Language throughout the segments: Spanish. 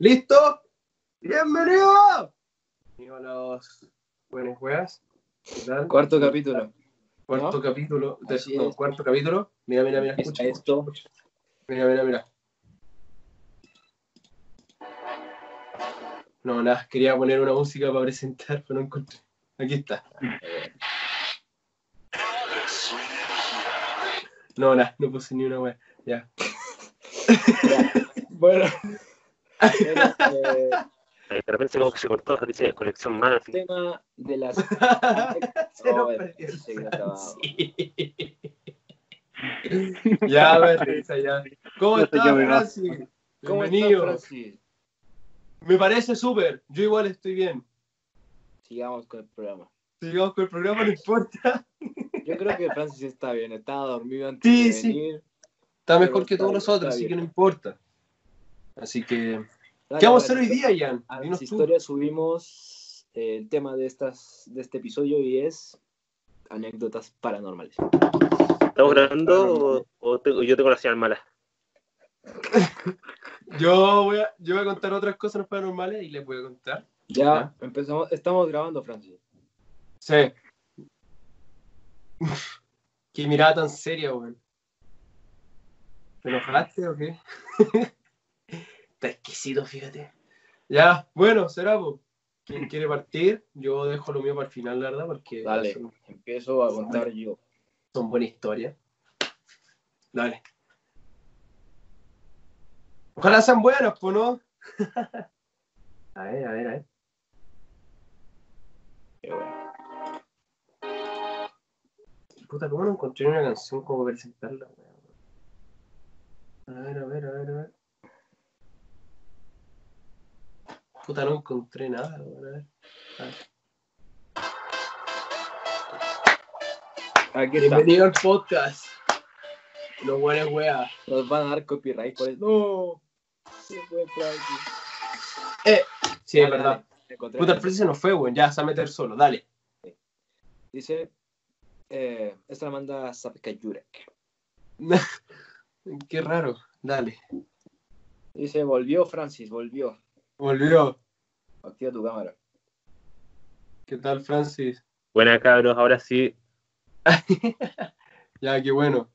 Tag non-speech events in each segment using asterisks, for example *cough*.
¿Listo? ¡Bienvenido! Bienvenido a los buenas weas. ¿Qué tal? Cuarto capítulo. Cuarto ¿no? capítulo. de- no, cuarto capítulo. Mira, mira, mira. Escucha, Esto. Mira, mira, mira. No, nada, quería poner una música para presentar, pero no encontré. Aquí está. No, nada, no puse ni una wea. Ya. *laughs* *laughs* Bueno. *laughs* Eh, De repente como que se cortó, dice conexión mala. así. tema de las. *laughs* Se nos perdió. se. Sí. ya, a ver, risa, ya. ¿Cómo No estás. Francis? ¿Cómo estás. Francis? Me parece súper. Yo igual estoy bien. Sigamos con el programa. Sigamos con el programa, no importa. Yo creo que Francis está bien. Estaba dormido antes Sí, de sí. venir. Está mejor que todos nosotros, así que no importa. Así que. Dale, ¿Qué vamos a hacer hoy día, Jan? A tú. historias subimos eh, el tema de, estas, de este episodio y es anécdotas paranormales. ¿Estamos grabando o, o tengo- yo tengo la señal mala? *laughs* Yo voy, a, yo voy a contar otras cosas paranormales y les voy a contar. Ya empezamos, estamos grabando, Francis. Sí. *laughs* Qué mirada tan seria, weón. ¿Te enojaste o qué? *laughs* Está exquisito, fíjate. Ya, bueno, será, po. ¿Quién quiere partir? Yo dejo lo mío para el final, la verdad, porque Dale, son, empiezo a contar yo. son buenas historias. Dale. Ojalá sean buenas, pues, ¿no? *laughs* a ver, a ver, a ver. Qué bueno. Puta, ¿cómo no encontré una canción como presentarla? weón? A ver, a ver, a ver, a ver. Puta, no encontré nada, a ver. A ver. Aquí está. Bienvenido al podcast. Los buenos weas. Nos van a dar copyright por eso. No. Se fue Francis. Sí, es verdad. dale. Puta, el Francis se nos fue, weón. Ya, se va a meter solo, dale. Dice, eh, esta la manda Sapka Jurek. *laughs* Qué raro. Dale. Dice, volvió Francis, volvió. Volvió. Activa tu cámara. ¿Qué tal, Francis? Buena cabros, ahora sí. *laughs* Ya, qué bueno.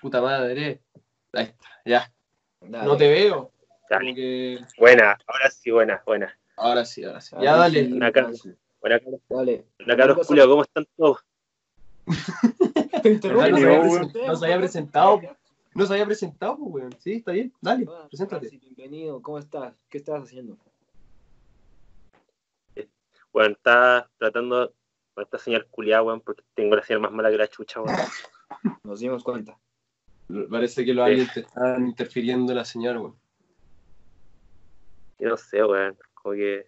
Puta madre. Ahí está, ya. Dale. No te veo. Que... Buena, ahora sí, buena, buena. Ahora sí, ahora sí. Ya, dale. Buena cabros, Dale. buena cabros Julio, ¿cómo están todos? *laughs* No, se había presentado, no se había presentado. Pues, weón. Sí, está bien. Dale, Ah, preséntate. Francis, bienvenido, ¿cómo estás? ¿Qué estás haciendo? Bueno, está tratando con esta señal culiada, weón, porque tengo la señal más mala que la chucha, weón. *laughs* Nos dimos cuenta. Parece que los Sí. aliens te están interfiriendo en la señal, weón. Yo no sé, weón, como que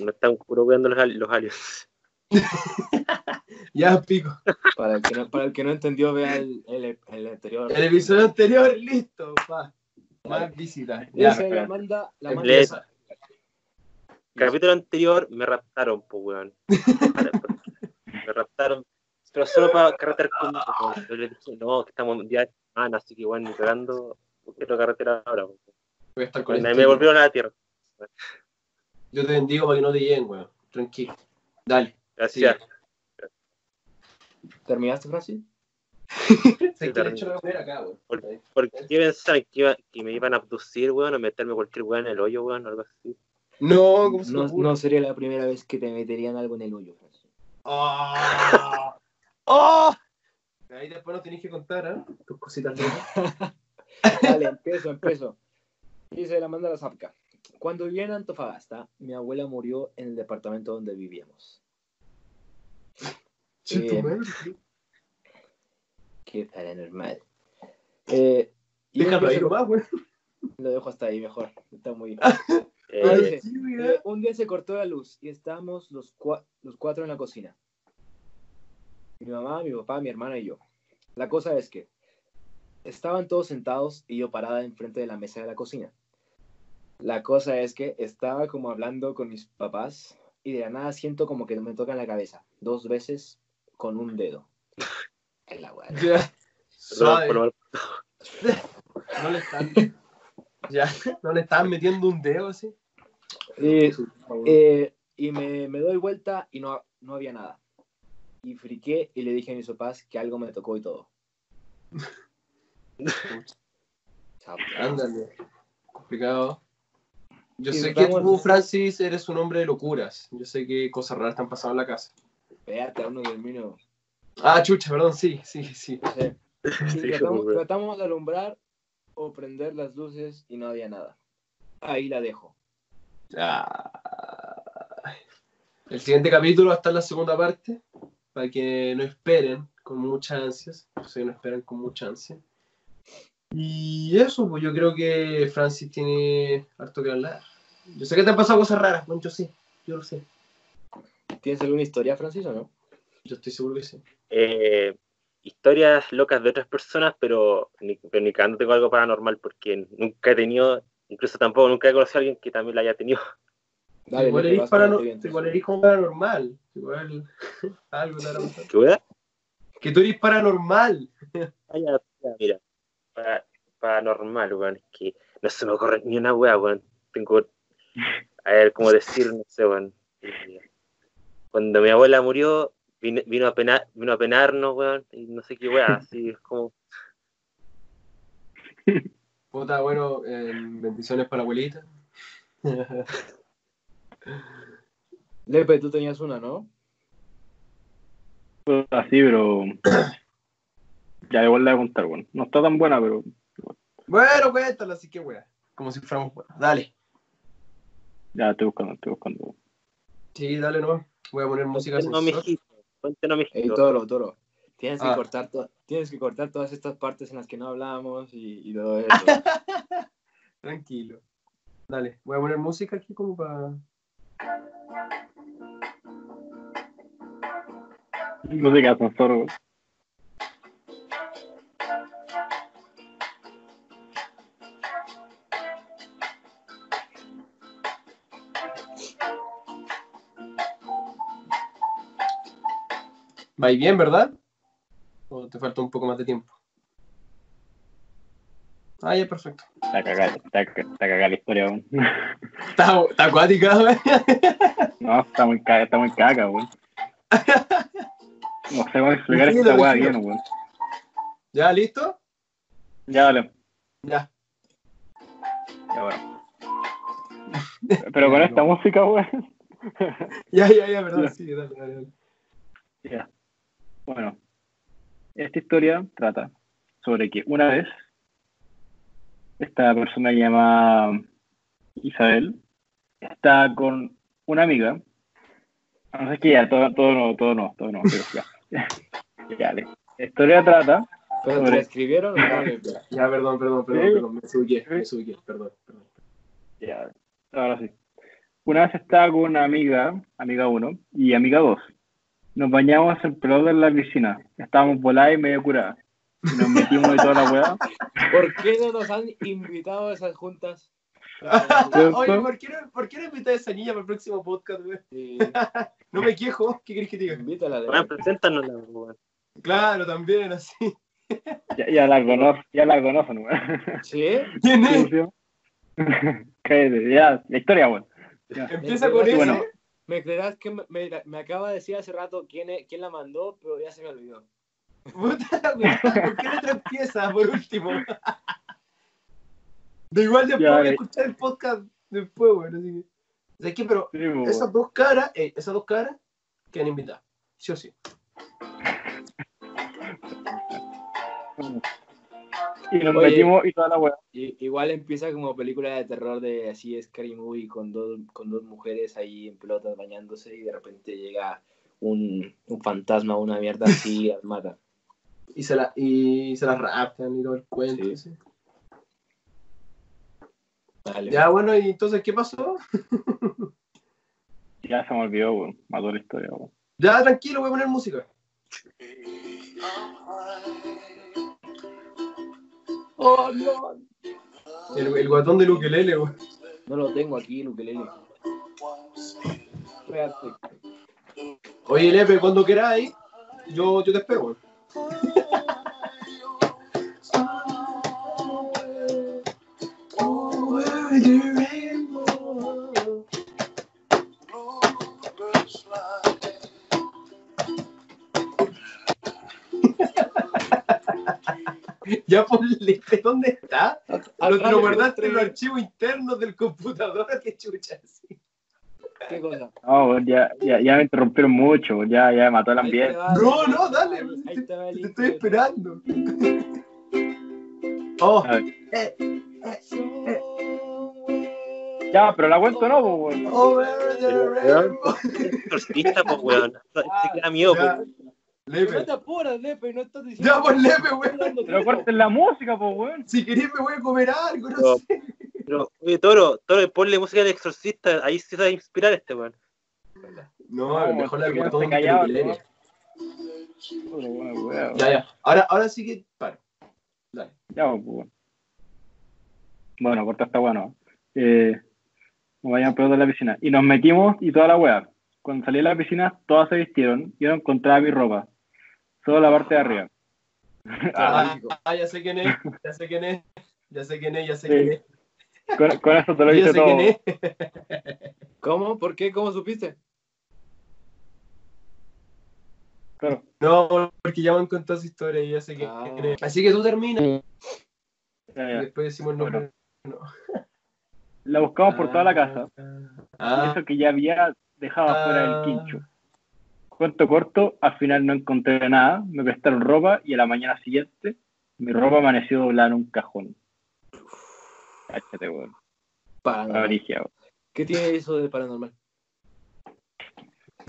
no están puro los, los aliens. *laughs* *laughs* Ya, pico. Para el que no, para el que no entendió, vea el, el, el anterior. El episodio anterior, listo, pa. Más visitas. Ya, Dice, la manda, la manda. Capítulo anterior me raptaron, pues, weón. me raptaron, pero solo para carretear conmigo. weón. Yo le dije, no, que estamos ya de semana, así que, weón, ni cagando, quiero carretera ahora. weón. Voy a estar con Me, esto. me volvieron a la tierra. Yo te bendigo para que no te lleguen, weón. Tranquilo. Dale. Gracias. ¿Terminaste, Francis? *laughs* Se quiere echar la poner acá, weón. Por- ¿Por qué pensaban que, iba- que me iban a abducir, weón, o meterme cualquier weón en el hoyo, weón, o algo así? No, ¿cómo se No, no sería la primera vez que te meterían algo en el hoyo, Francis. *laughs* ¡Oh! ¡Oh! Ahí después nos tenés que contar, ¿eh? Tus cositas *laughs* locas. Dale, empiezo, empiezo. Dice la manda la zapca. Cuando vivía en Antofagasta, mi abuela murió en el departamento donde vivíamos. Eh. Qué paranormal. Eh, Déjalo día ahí nomás, weón. Lo dejo hasta ahí mejor. Está muy. *laughs* Eh, Sí. Eh, un día se cortó la luz y estábamos los, cua- los cuatro en la cocina. Mi mamá, mi papá, mi hermana y yo. La cosa es que estaban todos sentados y yo parada enfrente de la mesa de la cocina. La cosa es que estaba como hablando con mis papás y de la nada siento como que me tocan la cabeza dos veces con un dedo. En la. Ya. lo- No le están. Ya, ¿no le estaban metiendo un dedo así? Y, eh, y me, me doy vuelta y no, no había nada. Y friqué y le dije a mis papás que algo me tocó y todo. Ándale. Complicado. Yo Sí, sé que tú, Francis, eres un hombre de locuras. Yo sé que cosas raras te han pasado en la casa. Espérate, aún no termino. Ah, chucha, perdón, sí, sí, sí. Sí, *laughs* tratamos, de alumbrar o prender las luces y no había nada. Ahí la dejo. Ah. El siguiente capítulo va a estar en la segunda parte, para que no esperen con muchas ansias. Sé que no esperan con mucha ansia. Y eso, pues yo creo que Francis tiene harto que hablar. Yo sé que te han pasado cosas raras, bueno, yo sé, yo lo sé. ¿Tienes alguna historia, Francis, o no? Yo estoy seguro que sí. Eh, historias locas de otras personas, pero ni, pero ni cagando tengo algo paranormal porque nunca he tenido, incluso tampoco nunca he conocido a alguien que también la haya tenido. Dale, igual, eres parano- igual eres como paranormal. Igual *laughs* algo pasado. ¿Qué weá? Que tú eres paranormal. *laughs* Ah, ya, ya, mira, para, paranormal, weón, es que no se me ocurre ni una weá, weón. Tengo, a ver, cómo decir, no sé, weón. Cuando mi abuela murió, vino, vino, a penar, vino a penarnos, weón, y no sé qué weá, así es como, Puta, bueno, eh, bendiciones para la abuelita. *laughs* Lepe, tú tenías una, ¿no? Así, pero. Ya igual la voy a contar, bueno. No está tan buena, pero. bueno, cuéntala, así que wea. Como si fuéramos. Dale. Ya estoy buscando, estoy buscando. Sí, dale nomás. Voy a poner música cuéntenos, Ey, mijito. Toro, Toro. Tienes que, Ah. cortar to- tienes que cortar todas estas partes en las que no hablamos y, y todo eso. *laughs* Tranquilo. Dale, voy a poner música aquí como para. Música de ascensor, Va bien, ¿verdad? ¿O te falta un poco más de tiempo? Ah, ya, perfecto. Está cagada, está, cagada la historia, weón. Está, está acuática, wey. No, está muy caga, está muy caga, weón. No sé cómo explicar esta weá bien, weón. ¿Ya, listo? Ya, dale. Ya. Ya, bueno. Pero con esta música, weón. Ya, ya, ya, perdón. Sí, dale, dale, dale. Ya. Bueno, esta historia trata sobre que una vez esta persona llamada Isabel está con una amiga. No sé qué, ya, todo, todo no, todo no, todo no, *laughs* pero ya. *laughs* Ya. La historia trata, ¿Pero te la escribieron? *laughs* Ya, perdón, perdón, perdón, Sí. perdón. Me desubiqué, me desubiqué, perdón, perdón. ya, ahora sí. Una vez estaba con una amiga, amiga 1 y amiga 2. Nos bañamos en pelota en la piscina. Estábamos voladas y medio curadas. Y nos metimos y toda la weá. *laughs* ¿Por qué no nos han invitado a esas juntas? Oye, ¿por qué, no, ¿por qué no invitas a esa niña para el próximo podcast, güey? Sí, *laughs* No me quejo, ¿qué querés que te diga? invítala, Weón, Lepe. preséntanos la weón. Claro, también, así. *laughs* Ya, ya la conozco, ya la conocen, weón. ¿Sí? ¿Quién ¿Cómo es? Cállate, ya, la historia, weón. Ya. Empieza con. Bueno. ¿Me creerás que me, me- me acaba de decir hace rato quién, es- quién la mandó, pero ya se me olvidó? *laughs* ¿por qué no te empieza por último? De igual después Ya, voy a escuchar el podcast después, güey. Así que. Pero Sí, esas dos caras, eh, esas dos caras quedan invitadas. Sí o sí. *laughs* Y nos Oye. metimos y toda la weá. Igual empieza como película de terror de así Scary Movie con dos, con dos mujeres ahí en pelotas bañándose y de repente llega un, un fantasma o una mierda así y *laughs* las mata. Y se, la, y se las raptan y todo el cuento. Sí. así. Dale. Ya, bueno, y entonces, ¿qué pasó? *laughs* Ya se me olvidó, weón. Mató la historia, weón. Ya, tranquilo, voy a poner música. Oh, no. El, el guatón del ukelele, güey. No lo tengo aquí, el ukelele. Espérate. Oye, Lepe, cuando queráis, yo, yo te espero, *laughs* Ya ponle, ¿dónde está? Lo, te lo guardaste en los archivos internos del computador, qué chucha. sí. ¿Qué cosa? No, ya, ya, ya me interrumpieron mucho, ya, ya mató el te ambiente. va, No, no, te dale, ahí te va el Te estoy esperando. Oh, eh, Ya, pero la cuento no, pues, weón. over the rainbow. Pues, weón. Se queda miedo, pues. Pero no Lepe. te apuras, Lepe, no estás diciendo. Ya, pues Lepe, weón. Pero corten la música, pues, weón. Si querés me voy a comer algo, no No. sé. Pero, oye, Toro, Toro, ponle música de exorcista. Ahí se va a inspirar este, weón. No, No, mejor la cortó un weón. Ya, ya. Ahora, ahora sí que para. Dale. Ya, pues, weón. Bueno, corta está bueno. Eh, nos vayan a de la piscina. Y nos metimos y toda la weá. Cuando salí de la piscina, todas se vistieron. Yo no encontraba mi ropa. Solo la parte de arriba. *laughs* Ah, ah, ya sé quién es, ya sé quién es, ya sé quién es, ya sé Sí. quién es. Con, con eso te lo *laughs* hice todo. quién es. *laughs* ¿Cómo? ¿Por qué? ¿Cómo supiste? Claro. No, porque ya me han contado su historia y ya sé quién Ah. es. Así que tú terminas y Ya, ya. después decimos el nombre. La buscamos por toda la casa. Y Ah, eso que ya había dejado afuera Ah. el quincho. Cuento corto, al final no encontré nada, me prestaron ropa y a la mañana siguiente mi ropa amaneció doblada en un cajón. Cáchate, weón. Paranormal. ¿Qué tiene eso de paranormal?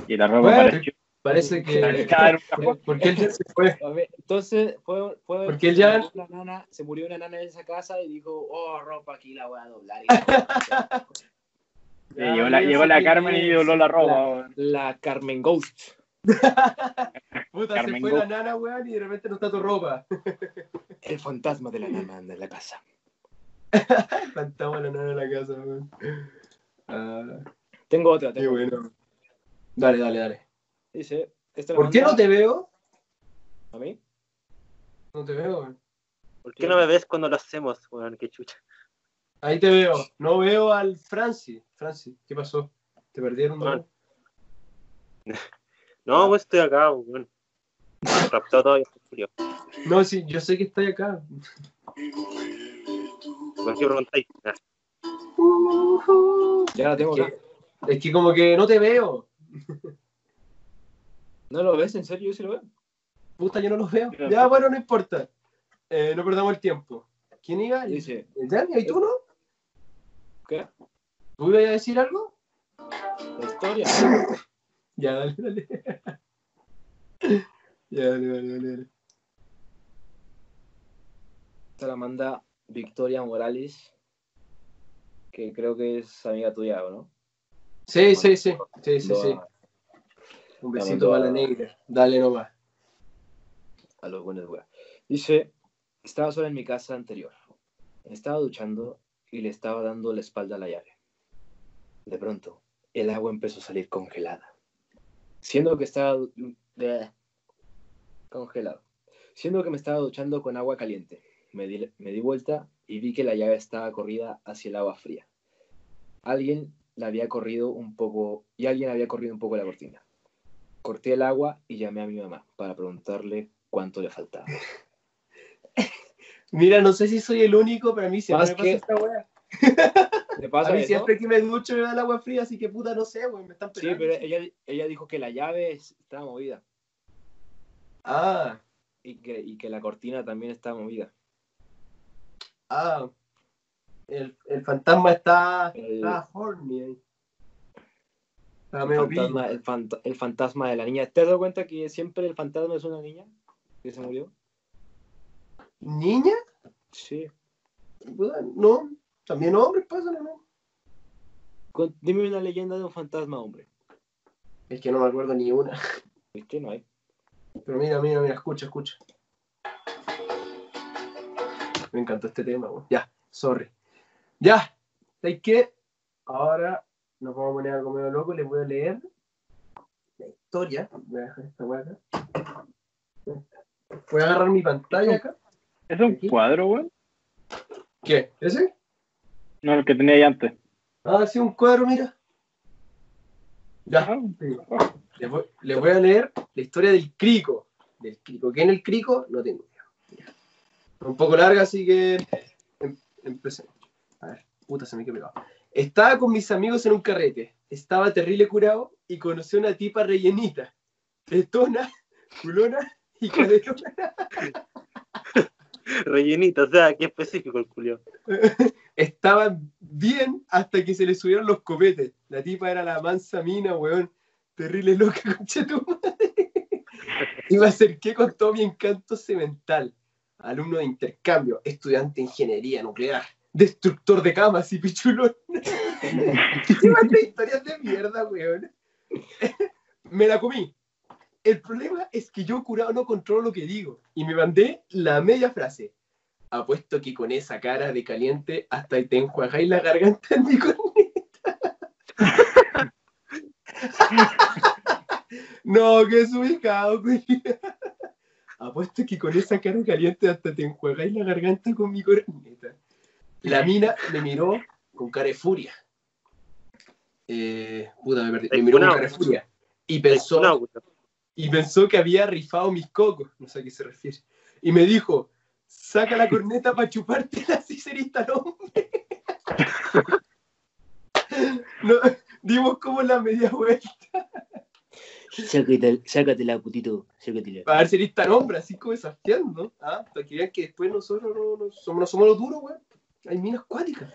Y la ropa Bueno, apareció parece que. *laughs* Porque él ya se fue. A ver, entonces fue, fue Porque él ya- se murió una nana, se murió una nana en esa casa y dijo, oh, ropa aquí la voy a doblar. Sí, *laughs* llegó la, llegó la Carmen y dobló la ropa, la Carmen Ghost. *laughs* Puta, Carmen se fue Go. la nana, weón, y de repente no está tu ropa. El fantasma de la nana anda en la casa. *laughs* Plantamos la nana en la casa, weón. Ah, Tengo otra. qué Tengo bueno. Dale, dale, dale. Dice, esta la ¿Por qué no te veo? ¿A mí? No te veo, weón. ¿Por qué no me ves cuando lo hacemos, weón? Qué chucha. Ahí te veo. No veo al Francis. Francis, ¿qué pasó? ¿Te perdieron? *laughs* no? Pues estoy acá, weón. *laughs* Raptado todavía, Julio. No, sí, yo sé que estoy acá. ¿Por qué preguntáis? Ah, Ya la tengo Es acá. que, es que como que no te veo. ¿No lo ves? ¿En serio? Yo sí lo veo. Puta, yo no los veo. Ya. Ya, bueno, no importa. Eh, no perdamos el tiempo. ¿Quién iba? ¿El Dice, Dani? ¿Y tú no? ¿qué? ¿Tú ibas a decir algo? La historia. *laughs* Ya, dale, dale. *laughs* ya, dale, dale, dale. dale. Esta la manda Victoria Morales, que creo que es amiga tuya, ¿o no? Sí, sí, sí. Sí, sí, sí. Un besito para a- la negra. Dale nomás. A los buenos weas. Dice, estaba sola en mi casa anterior. Estaba duchando y le estaba dando la espalda a la llave. De pronto, el agua empezó a salir congelada. Siendo que estaba... Bleh. congelado. Siendo que me estaba duchando con agua caliente. Me di, me di vuelta y vi que la llave estaba corrida hacia el agua fría. Alguien la había corrido un poco... Y alguien había corrido un poco la cortina. Corté el agua y llamé a mi mamá para preguntarle cuánto le faltaba. *laughs* Mira, no sé si soy el único, pero a mí siempre Más me pasa que- esta *laughs* wea. ¿Le A pasa mí eso? siempre que me ducho me da el agua fría, así que puta, no sé, weón. Me están Sí, pegando. pero ella, ella dijo que la llave estaba movida Ah, y que, y que la cortina también estaba movida. ah. El, el fantasma está, El- está horny ahí. Está El fantasma, el, fant- el fantasma de la niña. ¿Te has dado cuenta que siempre el fantasma es una niña que se murió? ¿Niña? Sí. Puta, No, también hombres pasan, ¿o ¿no? Dime una leyenda de un fantasma hombre. Es que no me acuerdo ni una. ¿Viste? No hay. Pero mira, mira, mira, escucha, escucha. Me encantó este tema, weón. Ya, sorry. Ya, ¿sabes qué? Ahora nos vamos a poner algo medio loco. Les voy a leer la historia. Voy a dejar esta weá acá. Voy a agarrar mi pantalla acá. ¿Es un cuadro, weón? ¿Qué? ¿Ese? No, el que tenía ahí antes. Ah, sí, un cuadro, mira. Ya. Ah, Les voy, a leer la historia del crico. Del crico. ¿Qué en el crico? No tengo idea. Un poco larga, así que em- empecemos. A ver, puta, se me quedó pegado. Estaba con mis amigos en un carrete. Estaba terrible curado y conocí a una tipa rellenita. Tetona, culona y cadetona. *laughs* *laughs* Rellenito, o sea, qué específico el culio. *laughs* Estaban bien hasta que se le subieron los copetes. La tipa era la mansa mina, weón. Terrible loca, *laughs* concha tu madre. Y me acerqué con todo mi encanto semental. Alumno de intercambio, estudiante de ingeniería nuclear, destructor de camas y pichulón. Qué historias de mierda, weón. Me la comí. El problema es que yo curado no controlo lo que digo. Y me mandé la media frase. Apuesto que con esa cara de caliente hasta te enjuagáis la garganta en mi corneta. *laughs* no, que es ubicado, güey. Apuesto que con esa cara caliente hasta te enjuagáis la garganta con mi corneta. La mina me miró con cara de furia. Eh, puta, me perdí. Me miró con cara de furia. Y pensó. Y pensó que había rifado mis cocos, no sé a qué se refiere. Y me dijo, saca la corneta para chupártela serís tan hombre. *laughs* No, dimos como la media vuelta Sácate, sácatela, putito. Sácatela. para ver si eres tan hombre, así como desafiando. ¿ah? Para que vean que después nosotros no, no somos, no somos los duros, weón. Hay minas acuáticas.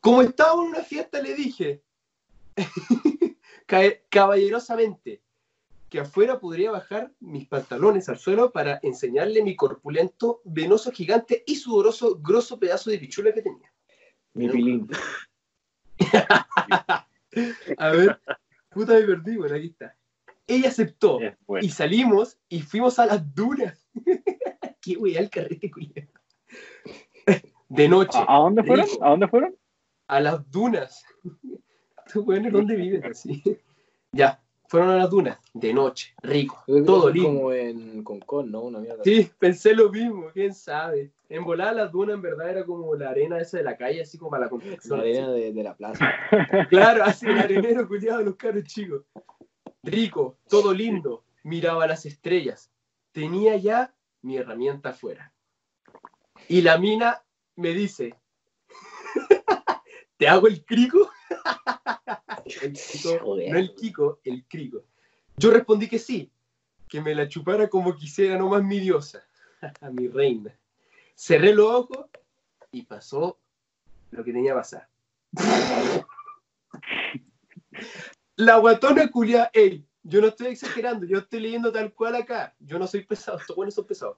Como estábamos en una fiesta, le dije *laughs* ca- caballerosamente que afuera podría bajar mis pantalones al suelo para enseñarle mi corpulento, venoso gigante y sudoroso, grosso pedazo de pichula que tenía. Mi pilín. *laughs* A ver, puta me perdí, bueno, aquí está. Ella aceptó bueno. y salimos y fuimos a las dunas. *laughs* Qué weá el carrete, culiao. De noche, ¿A, a dónde fueron? ¿A dónde fueron? a las dunas. *laughs* Estos weones, ¿dónde viven? Ya, fueron a las dunas, de noche, rico, todo lindo. como en Concon, ¿no? Una mierda. Sí, pensé lo mismo, quién sabe. En volar las dunas en verdad era como la arena esa de la calle, así como para la La construcción. arena de, de la plaza. *laughs* Claro, así el arenero culiado de los caros chicos. Rico, todo lindo, miraba las estrellas. Tenía ya mi herramienta afuera. Y la mina me dice, ¿te hago el crico? *laughs* El crico, no el Kiko, el crico. Yo respondí que sí, que me la chupara como quisiera, nomás mi diosa, a *laughs* mi reina. Cerré los ojos y pasó lo que tenía que pasar. *laughs* La guatona culia, ey, yo no estoy exagerando, yo estoy leyendo tal cual acá. Yo no soy pesado, estos buenos son pesados.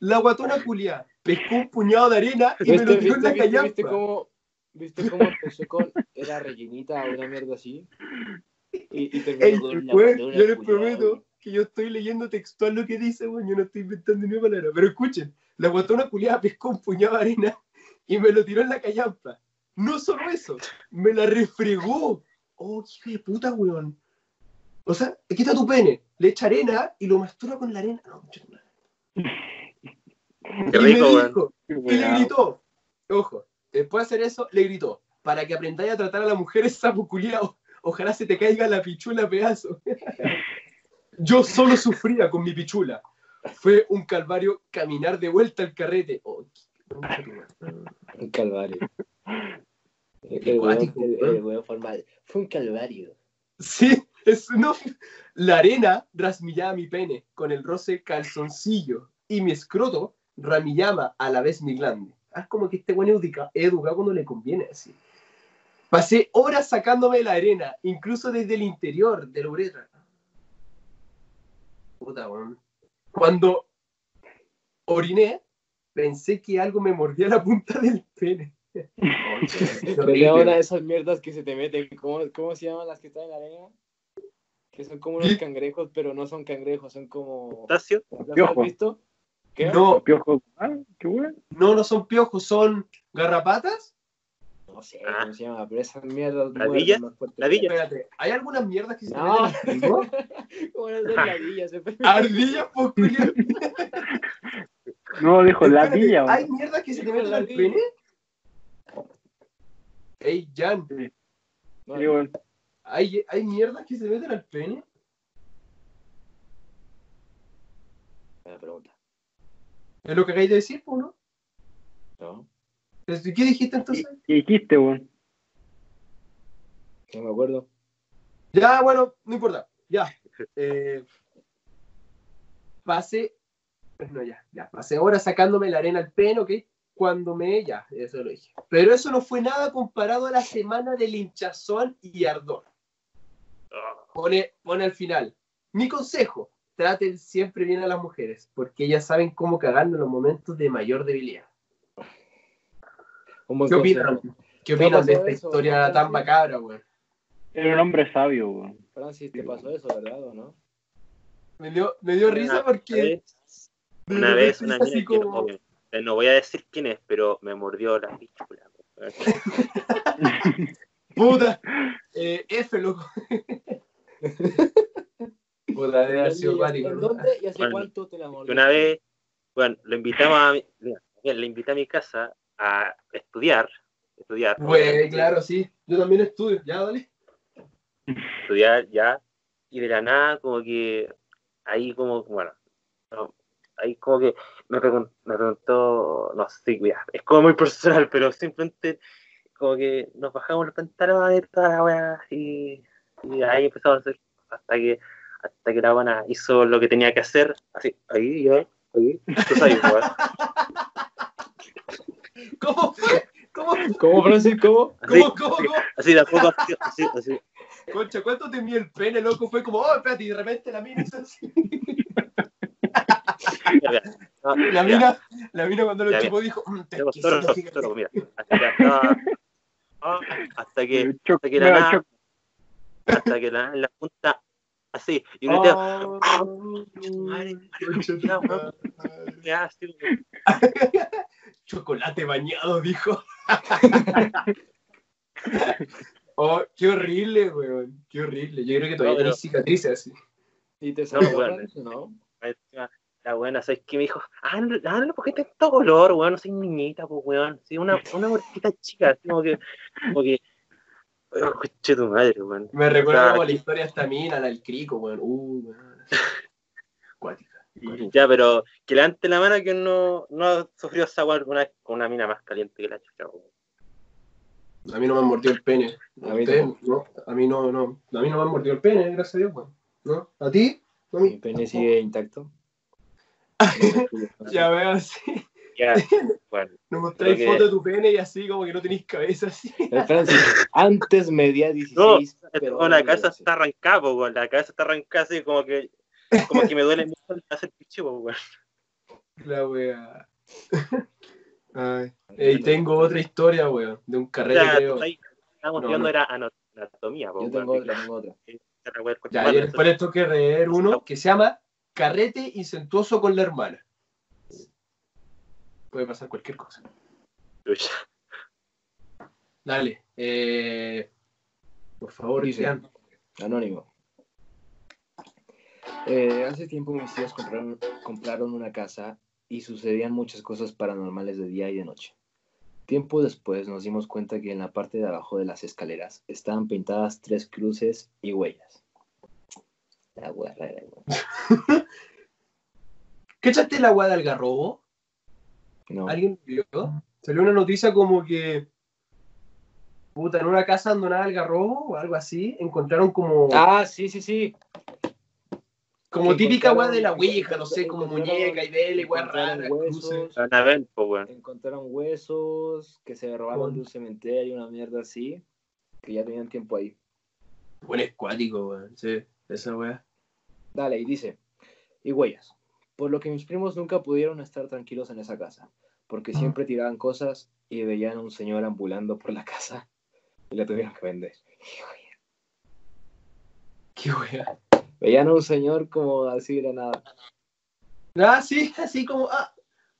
La guatona culia pescó un puñado de arena y me ¿Viste, lo tiró en la viste, callampa. viste cómo, ¿Viste cómo empezó con. Era rellenita o una mierda así? Y, y terminó Ey, con la después, guatona yo les prometo que yo estoy leyendo textual lo que dice, weón, yo no estoy inventando ni una palabra. Pero escuchen, la guatona culiada pescó un puñado de arena y me lo tiró en la callampa. No solo eso, me la refregó. Oh, qué hijo de puta, weón. O sea, aquí está tu pene, le echa arena y lo masturba con la arena. No. Qué y rico, me weón. dijo, y le gritó, ojo, después de hacer eso, le gritó, para que aprendáis a tratar a las mujeres sapo culiao, ojalá se te caiga la pichula pedazo. Yo solo sufría con mi pichula. Fue un calvario caminar de vuelta al carrete. Oh, Un calvario. *laughs* El weón, cuático, el- weón. el weón formal. Fue un calvario. Sí, es no. La arena rasmillaba mi pene con el roce calzoncillo y mi escroto ramillaba a la vez mi glande. Ah, es como que este buen educa, educado cuando le conviene así. Pasé horas sacándome la arena, incluso desde el interior de la uretra. Puta, weón. Cuando oriné, pensé que algo me mordía la punta del pene. *laughs* Pero una de esas mierdas que se te meten. ¿Cómo, ¿Cómo se llaman las que están en la arena? Que son como unos cangrejos, pero no son cangrejos, son como. Tacio, ¿Las has visto? ¿Qué? No, Piojo. Ah, qué bueno. no, no son piojos, son garrapatas. No sé Ah. cómo se llama, pero esas mierdas. ¿Ladilla? muerden más fuerte. ¿Ladilla? Espérate, ¿hay algunas mierdas que se te No. meten en? *laughs* ¿Cómo no son ladillas? Ardillas, pues, culiao. No, dijo la Espérate, villa. ¿Hay mierdas que se te meten al Ladilla. pene? Ey, Jan, Sí. ¿hay, ¿hay mierdas que se meten al pene? buena pregunta. Es lo que acabáis de decir, ¿no? No, ¿Qué dijiste entonces? ¿Qué dijiste, weón? no me acuerdo. Ya, bueno, no importa. Ya. *laughs* Eh, pasé. pues no, ya, ya. Pasé ahora sacándome la arena al pene, ¿ok? Cuando me. Ya, eso lo dije. Pero eso no fue nada comparado a la semana del hinchazón y ardor. Pone, pone al final. Mi consejo: traten siempre bien a las mujeres, porque ellas saben cómo cagarnos en los momentos de mayor debilidad. ¿Qué opinan? consejo. ¿Qué ¿Te ha opinan de esta eso, historia tan macabra, weón? Era un hombre sabio, weón. Francis, te pasó eso, ¿verdad o no? Me dio, me dio risa Una porque. vez, una vez una que no, como- obvio, eh, no voy a decir quién es, pero me mordió la pichula. weón. *laughs* Puta. Eh, F, loco. *laughs* Puta, debe haber sido ¿En cuático, ¿En ¿no? dónde y hace Bueno, cuánto te la mordió? una vez, bueno, lo invitamos a mi, mira, le invité a mi casa a estudiar, estudiar, Güey, claro, sí. Yo también estudio. Ya, dale. estudiar ya, y de la nada como que ahí como, bueno, no, ahí como que me, pregun- me preguntó, no sé, ya, es como muy personal, pero simplemente como que nos bajamos los pantalones y toda la weá, y, y ahí empezamos a hacer, hasta que, hasta que la buena hizo lo que tenía que hacer, así, ahí, ya, ahí, tú sabes. *laughs* ¿Cómo fue? ¿Cómo fue? ¿Cómo, Francis? ¿Cómo? así, ¿Cómo, cómo, cómo? así de a poco, así, así, así. Concha, ¿cuánto te mide el pene, loco? Fue como, oh, espérate, y de repente la mina hizo así. No, La mina, la mina cuando lo chupó dijo, mm, te fíjate. solo, mira, hasta que ah, hasta que, hasta que la hasta que la, la punta, así, y grité, Oh, así, *laughs* Chocolate bañado, dijo. *laughs* oh, qué horrible, weón. Qué horrible. Yo creo que todavía No, pero- tenés cicatrices así. ¿Y te No, salió, no? encima, la buena, ¿sabes qué? Me dijo, ah, no, ah, no, porque tanto color, weón, no soy niñita, pues, weón, sí, una, una chica, así como que, como que, weón, coche tu madre, weón. Me recuerda como la historia de esta mina, la del crico, weón. Uh, weón. Cuática. *laughs* Ya, pero que levante la mano que no, no ha sufrido esa weón alguna vez con una mina más caliente que la chucha, weón. A mí no me han mordido el pene. A mí no, a mí no, no. A mí no me han mordido el pene, gracias a Dios, weón. ¿No? ¿A ti? ¿A Mi pene sigue intacto. *laughs* Ya veo así. Ya, *laughs* bueno, Nos mostráis que- foto de tu pene y así como que no tenéis cabeza así. Francis, antes medía 16, pero bueno, la cabeza está arrancada, po, la cabeza está arrancada así como que, como que me duele mucho el hacer pichi, po, weón. La wea. *laughs* Ay. Y tengo otra historia, weón, de un carrete, Ya, creo. ahí estábamos No, viendo no. era anatomía, po, Yo tengo otra, tengo otra. weón, coche Ya, y después les tengo que leer uno que se llama Carrete incentuoso con la hermana. Puede pasar cualquier cosa. Dale. Eh, por favor, Dice. Anónimo. Eh, hace tiempo mis tíos compraron, compraron una casa y sucedían muchas cosas paranormales de día y de noche. Tiempo después nos dimos cuenta que en la parte de abajo de las escaleras estaban pintadas tres cruces y huellas. La wea rara, wea. ¿Cachaste *laughs* el agua de Algarrobo? No. ¿Alguien vio? Salió una noticia como que. Puta, en una casa abandonada Algarrobo o algo así, encontraron como. Ah, sí, sí, sí. como que típica weá de la Ouija, no sé, como muñeca y vele, weá encontraron rara, huesos, po. Encontraron huesos que se robaron Con- de un cementerio, una mierda así, que ya tenían tiempo ahí. Buen escuático, weón. Sí, esa weá. Dale, y dice, y huellas. Por lo que mis primos nunca pudieron estar tranquilos en esa casa, porque siempre tiraban cosas y veían a un señor ambulando por la casa y la tuvieron que vender. Qué weá. Veían a un señor como así de la nada. Ah, sí, así como, ah,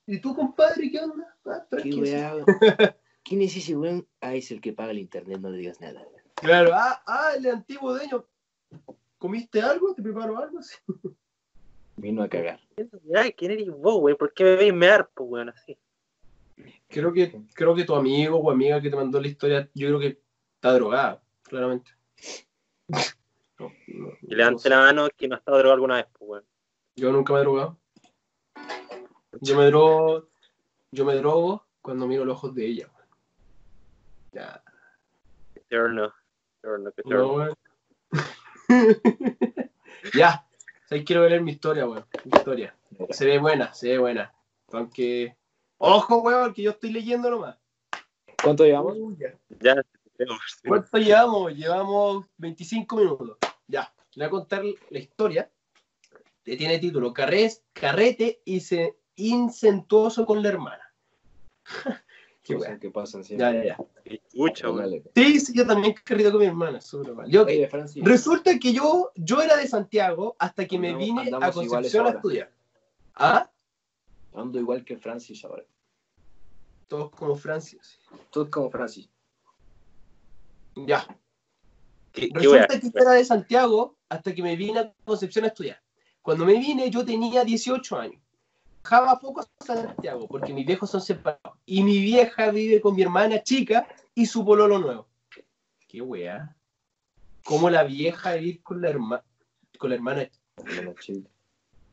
¿y tú, compadre, qué onda? Ah, ¿Qué weá? *laughs* ¿Quién es ese weón? Ah, es el que paga el internet, no le digas nada. Claro, ah, ah, el antiguo dueño. ¿Comiste algo? ¿Te preparo algo? *laughs* Sí. Vino a cagar. Ay, ¿quién eres vos, weón? ¿Por qué me veis mear, po, weón, así? Creo que, creo que tu amigo o amiga que te mandó la historia, yo creo que está drogada, claramente. No, no, Y levante no la mano que no ha estado drogado alguna vez, pues, weón. Yo nunca me he drogado. Yo me drogo, yo me drogo cuando miro los ojos de ella. weón. Ya, Eterno. Eterno, eterno. *laughs* ya, ahí quiero leer mi historia, weón. Mi historia. Se ve buena, se ve buena. Aunque, ojo, weón, que yo estoy leyendo nomás. ¿Cuánto llevamos? Uy, ya. ¿Cuánto llevamos? Llevamos 25 minutos. Ya, le voy a contar la historia. Que tiene título Carres, Carrete y se incentuoso con la hermana. *laughs* Qué que pasan Ya, siempre. ya, ya. Weón. Póngale. Sí, sí, yo también he querido con mi hermana. súper mal. Yo, Oye, Francis, Resulta que yo, yo era de Santiago hasta que me vine a Concepción a estudiar. ¿Ah? ando igual que Francis ahora. Todos como Francis. Es como Francis. Ya. ¿Qué, qué wea? Resulta que yo era de Santiago hasta que me vine a Concepción a estudiar. Cuando me vine yo tenía 18 años. Bajaba poco a Santiago porque mis viejos son separados. Y mi vieja vive con mi hermana chica y su pololo nuevo. Qué wea. ¿Cómo la vieja vivir con la, herma- con la hermana chill.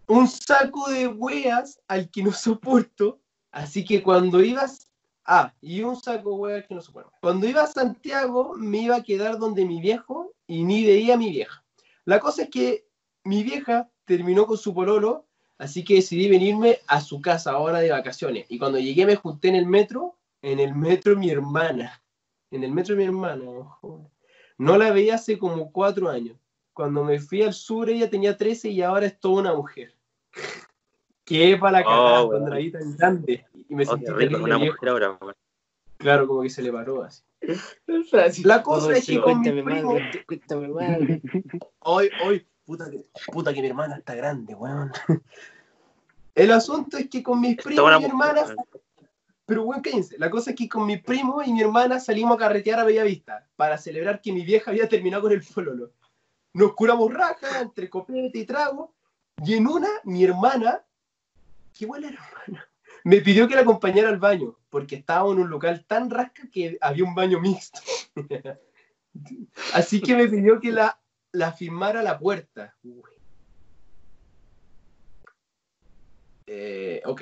un saco de weas al que no soporto. Así que cuando ibas. Ah, y un saco de weas que no soporto. Cuando iba a Santiago, me iba a quedar donde mi viejo y ni veía a mi vieja. La cosa es que mi vieja terminó con su pololo, así que decidí venirme a su casa ahora de vacaciones. Y cuando llegué, me junté en el metro. En el metro, mi hermana. En el metro, mi hermana. ojo. No la veía hace como cuatro años. Cuando me fui al sur, ella tenía 13 y ahora es toda una mujer. *laughs* Qué para la Oh, cagada weón. cuando la vi tan grande. Y me Oh, sentí terrible una viejo. mujer ahora, weón. Claro, como que se le paró así. *laughs* La cosa Oh, es sí, que con mi cuéntame primo- más. *laughs* Hoy, hoy, puta que, puta que mi hermana está grande, weón. *laughs* El asunto es que con mis primos y mi hermana, pero weón, cállense. La cosa es que con mi primo y mi hermana salimos a carretear a Bellavista para celebrar que mi vieja había terminado con el pololo. Nos curamos raja entre copete y trago. Y en una, mi hermana, qué buena hermana, *laughs* me pidió que la acompañara al baño, porque estábamos en un local tan rasca que había un baño mixto. *laughs* Así que me pidió que la, la firmara la puerta. Eh, ok.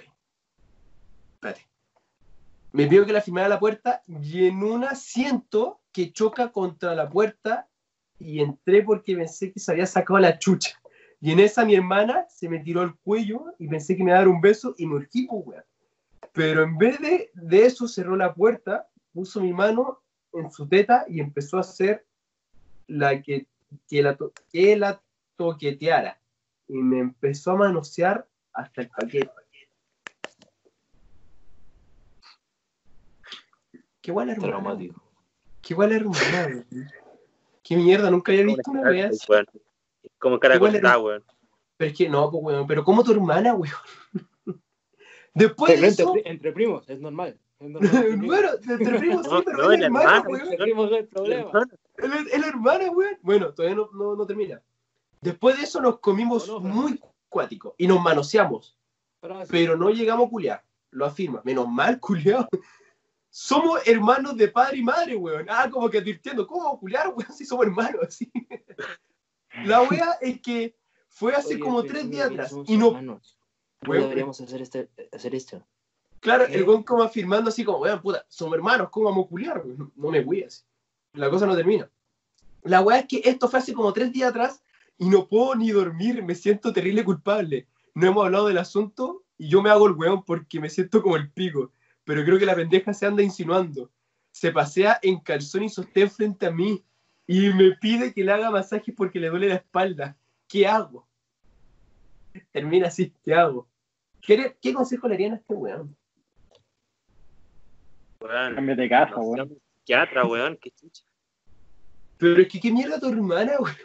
Espérate. Me pidió que la firmara la puerta y en un asiento que choca contra la puerta y entré porque pensé que se había sacado la chucha. Y en esa mi hermana se me tiró el cuello y pensé que me iba a dar un beso y me urgí, pues. Pero en vez de, de eso cerró la puerta, puso mi mano en su teta y empezó a hacer la que, que, la, to- que la toqueteara. Y me empezó a manosear hasta el paquete. Qué guay. Traumático. Qué guay weón. Qué mierda, nunca había visto una wea así. Como cara Igual cortada, era- weón. Pero es que no, pues weón, pero como tu hermana, weón. *laughs* Después Pero de entre, eso, entre primos, es normal. Es normal *laughs* bueno, entre primos sí, No, pero no, es hermana, hermana, weón. Entre primos no hay problema. Es la- hermana, weón. Bueno, todavía no, no, no termina. Después de eso nos comimos No, pero- muy cuático y nos manoseamos, Francis, pero no llegamos a culiar. Lo afirma. Menos mal, culiado. Somos hermanos de padre y madre, weón. Ah, como que advirtiendo, ¿cómo culiar, weón, si somos hermanos? Así. La wea es que fue hace oye, como pero tres días atrás y no hermanos. Weón, deberíamos hacer, este, hacer esto. Claro, ¿Qué? el gon como afirmando así como, weón, puta, somos hermanos, ¿cómo vamos a culiar? weón? No me cuidas. La cosa no termina. La weá es que esto fue hace como tres días atrás y no puedo ni dormir, me siento terrible culpable. No hemos hablado del asunto y yo me hago el weón porque me siento como el pico. Pero creo que la pendeja se anda insinuando. Se pasea en calzón y sostén frente a mí y me pide que le haga masajes porque le duele la espalda. ¿Qué hago? Termina así, ¿qué hago? ¿Qué, qué consejo le harían a este weón? Weón. Cámbiate de casa, No, weón. psiquiatra, weón. Qué chucha. Pero es que qué mierda tu hermana, weón.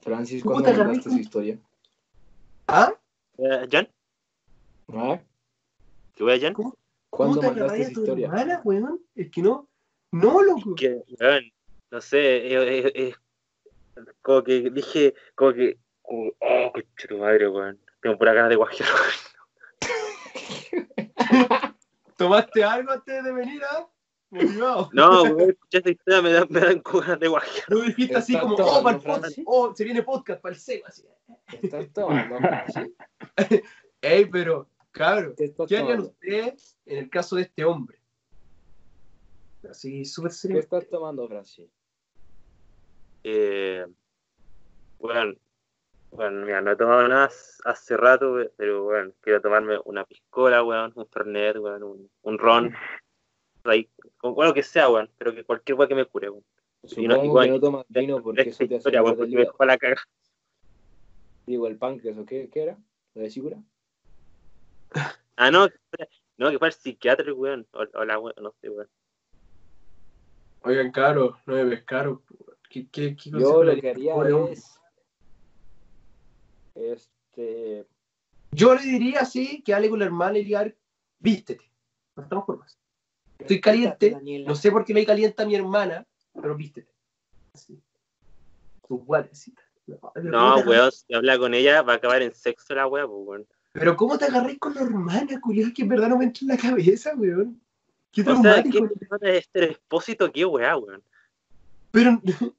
Francis, ¿cuándo mandaste rico. su historia? ¿Ah? Eh, ¿Jan? ¿Ah? ¿Qué voy a Jan? ¿Cómo ¿Cuándo te mandaste agarráis su a tu historia? hermana, weón? Es que no. No, loco. Que, weón, no sé, es, es- es- como que dije, como que, como, oh, concha tu madre, weón. Tengo pura ganas de guajear, weón. *laughs* ¿Tomaste algo antes de venir, ah? Motivado. No, escuché esta historia, me dan, me dan de guajar. Tú dijiste así como, oh, para el ¿no, podcast, oh, se viene podcast para el SEO, así. Estás tomando, Francis. *laughs* Ey, pero, cabrón, ¿Qué ¿qué harían ustedes en el caso de este hombre? Así, súper ¿Qué serio. estás tomando, Francis? Eh, bueno, bueno, mira, no he tomado nada hace rato, pero bueno, quiero tomarme una piscola, weón, un fernet, weón, un, un ron, *laughs* con lo que sea, weón, pero que cualquier weón que me cure, weón. Y no- Supongo igual- que no tomas vino porque eso te hace historia, weón, porque el me dejó la caga. Digo, el páncreas, ¿o qué, qué era? ¿La vesícula? Ah, no, no, que fue el psiquiatra, weón, o, o la weón, no sé, weón. Oigan, caro, no me pescaron. ¿Qué, qué, qué Yo lo que haría es. Este. Yo le diría así, que hable con la hermana y diga, vístete. No estamos por más. Estoy caliente, no sé por qué me calienta mi hermana, pero vístete. Así. Tus guatecitas. No, pero ¿cómo No, weón, si habla con ella, va a acabar en sexo la weón, pues, weón. Pero ¿cómo te agarré con la hermana, culiado? Que en verdad no me entra en la cabeza, weón. Qué O sea. ¿qué es este expósito? ¿Qué weá, weón? Pero, *laughs*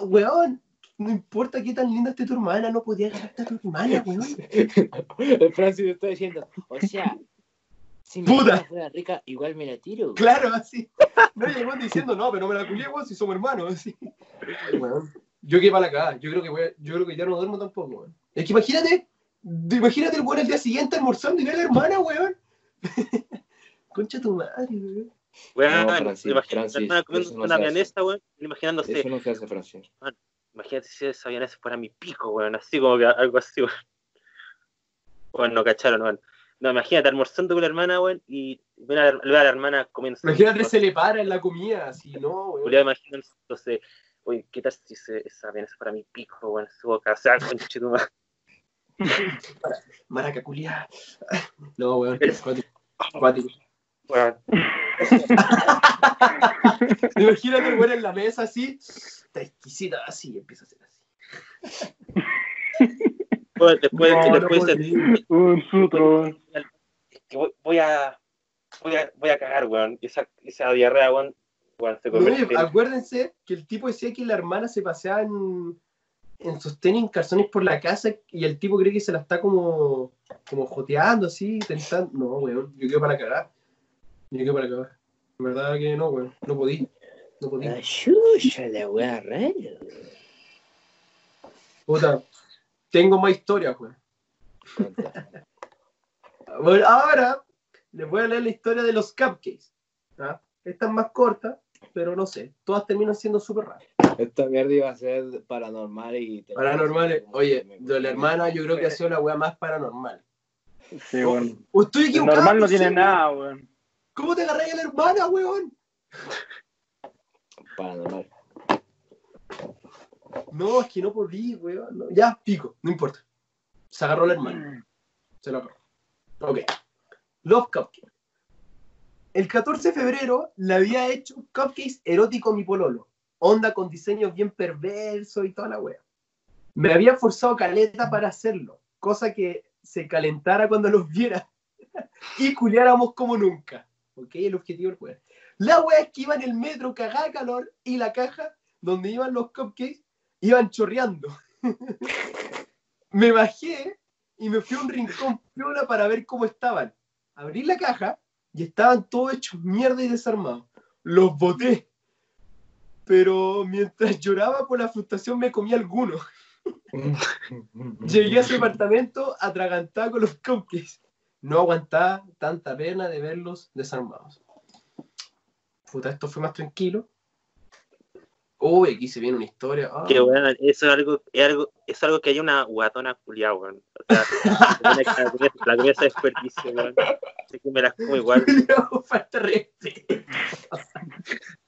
weón, no importa qué tan linda esté tu hermana, no podía agarrarte a tu hermana, weón. El *laughs* Francis está diciendo, o sea, si mi Puta. fuera rica, igual me la tiro. Claro, así. No, weón diciendo, no, pero no me la culié, weón, si somos hermanos, así. Yo quedé para la cagada. Yo creo que voy a- yo creo que ya no duermo tampoco, weón. Es que imagínate, imagínate el weón el día siguiente almorzando y ve a la hermana, weón. *laughs* Concha tu madre, weón. Weón, No, Francis, imagínate Francis, comiendo eso no una milanesa, weón, imaginándose, Eso no se hace, Francis. imagínate si esa milanesa fuera mi pico, weón, así como que algo así, weón. Bueno, no cacharon, weón. No, imagínate almorzando con la hermana, weón, y ven a la, ve a la hermana comiendo. Imagínate se le para en la comida, así, no, weón. Imagínate, entonces, oye, ¿qué tal si se, esa fuera mi pico, weón, su boca, o sea, conche tu madre. Maraca culiada. No, weón. Cuático. Cuático. Weón, *laughs* Imagínate weón en la mesa así, está exquisita así, y empieza a hacer así. Después, después, No, después. Un sutro, weón. que voy, voy a, voy a, voy a cagar, weón, y esa, esa diarrea, weón, weón, se convierte en- acuérdense que el tipo decía que la hermana se paseaba en, en y en calzones por la casa y el tipo cree que se la está como, como joteando así, intentando. No, weón, yo quedo para cagar. Yo quedo para cagar. En verdad que no, weón, no podí. No podí. La chucha, la wea rara. Puta, tengo más historias, weón. *laughs* Bueno, ahora les voy a leer la historia de los cupcakes. ¿ah? Esta es más corta, pero no sé. Todas terminan siendo súper raras. Esta mierda iba a ser paranormal y... Paranormales. Oye, de la hermana yo creo que ha sido la weá más paranormal. Sí, weón. ¿O estoy El equivocado? normal no tiene nada, weón. ¿Cómo te agarré a la hermana, weón? Paranormal. No, es que no podí, weón. no. Ya, pico, no importa. Se agarró la hermana. Se lo agarró. Ok. Love Cupcake. El 14 de febrero le había hecho cupcakes erótico mi pololo. Onda con diseño bien perverso y toda la wea. Me había forzado caleta para hacerlo. Cosa que se calentara cuando los viera. *laughs* y culiáramos como nunca. Ok, el objetivo del juego. La wea es que iba en el metro, cagada calor, y la caja donde iban los cupcakes iban chorreando. *laughs* me bajé y me fui a un rincón piola para ver cómo estaban. Abrí la caja y estaban todos hechos mierda y desarmados. Los boté. Pero mientras *laughs* lloraba por la frustración me comí algunos. *laughs* Llegué a su apartamento atragantada con los cupcakes. No aguantaba tanta pena de verlos desarmados. Puta, esto fue más tranquilo. Uy, aquí se viene una historia. Ah. Que weón, eso es algo, es algo, es algo que hay una guatona culiada, weón. O sea, la comida se desperdicia, weón. Así que me las como igual. *laughs* No, falta respeto.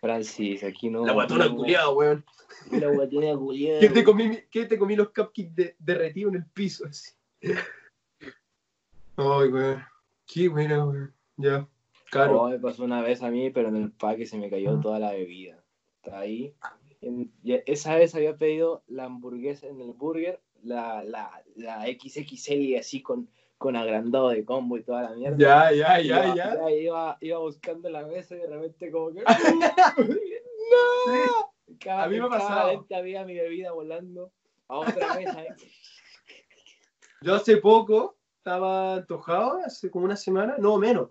Francis, aquí no... La guatona culiada, weón. La guatona culiada. ¿Qué te comí, qué te comí los cupcakes de- derretidos en el piso? Así. Ay, weón. Qué buena, weón. Ya. Caro. Oh, me pasó una vez a mí, pero en el paque se me cayó toda la bebida. Está ahí. En- y esa vez había pedido la hamburguesa en el burger, la, la, la XXL así con, con agrandado de combo y toda la mierda. Ya, ya, Iba- ya, ya. Iba, iba buscando la mesa y de repente como que... *laughs* Cada, A mí me lente había mi bebida volando a otra mesa. ¿eh? *laughs* Yo hace poco estaba antojado, hace como una semana, no menos.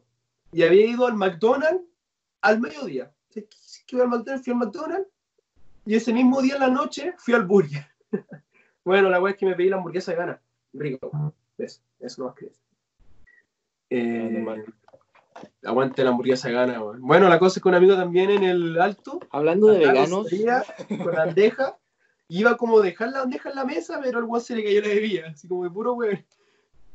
Y había ido al McDonald's al mediodía. Que iba al McDonald's, fui al McDonald's. Y ese mismo día en la noche fui al burger. *laughs* bueno, la wea es que me pedí la hamburguesa de gana. Rico. Eso, eso no más que. Eh, aguante la hamburguesa de gana, weón. Bueno, la cosa es que un amigo también en el alto Hablando de veganos, con la bandeja, iba como a dejar la bandeja en la mesa, pero al weón se le cayó la bebida, así como de puro weón.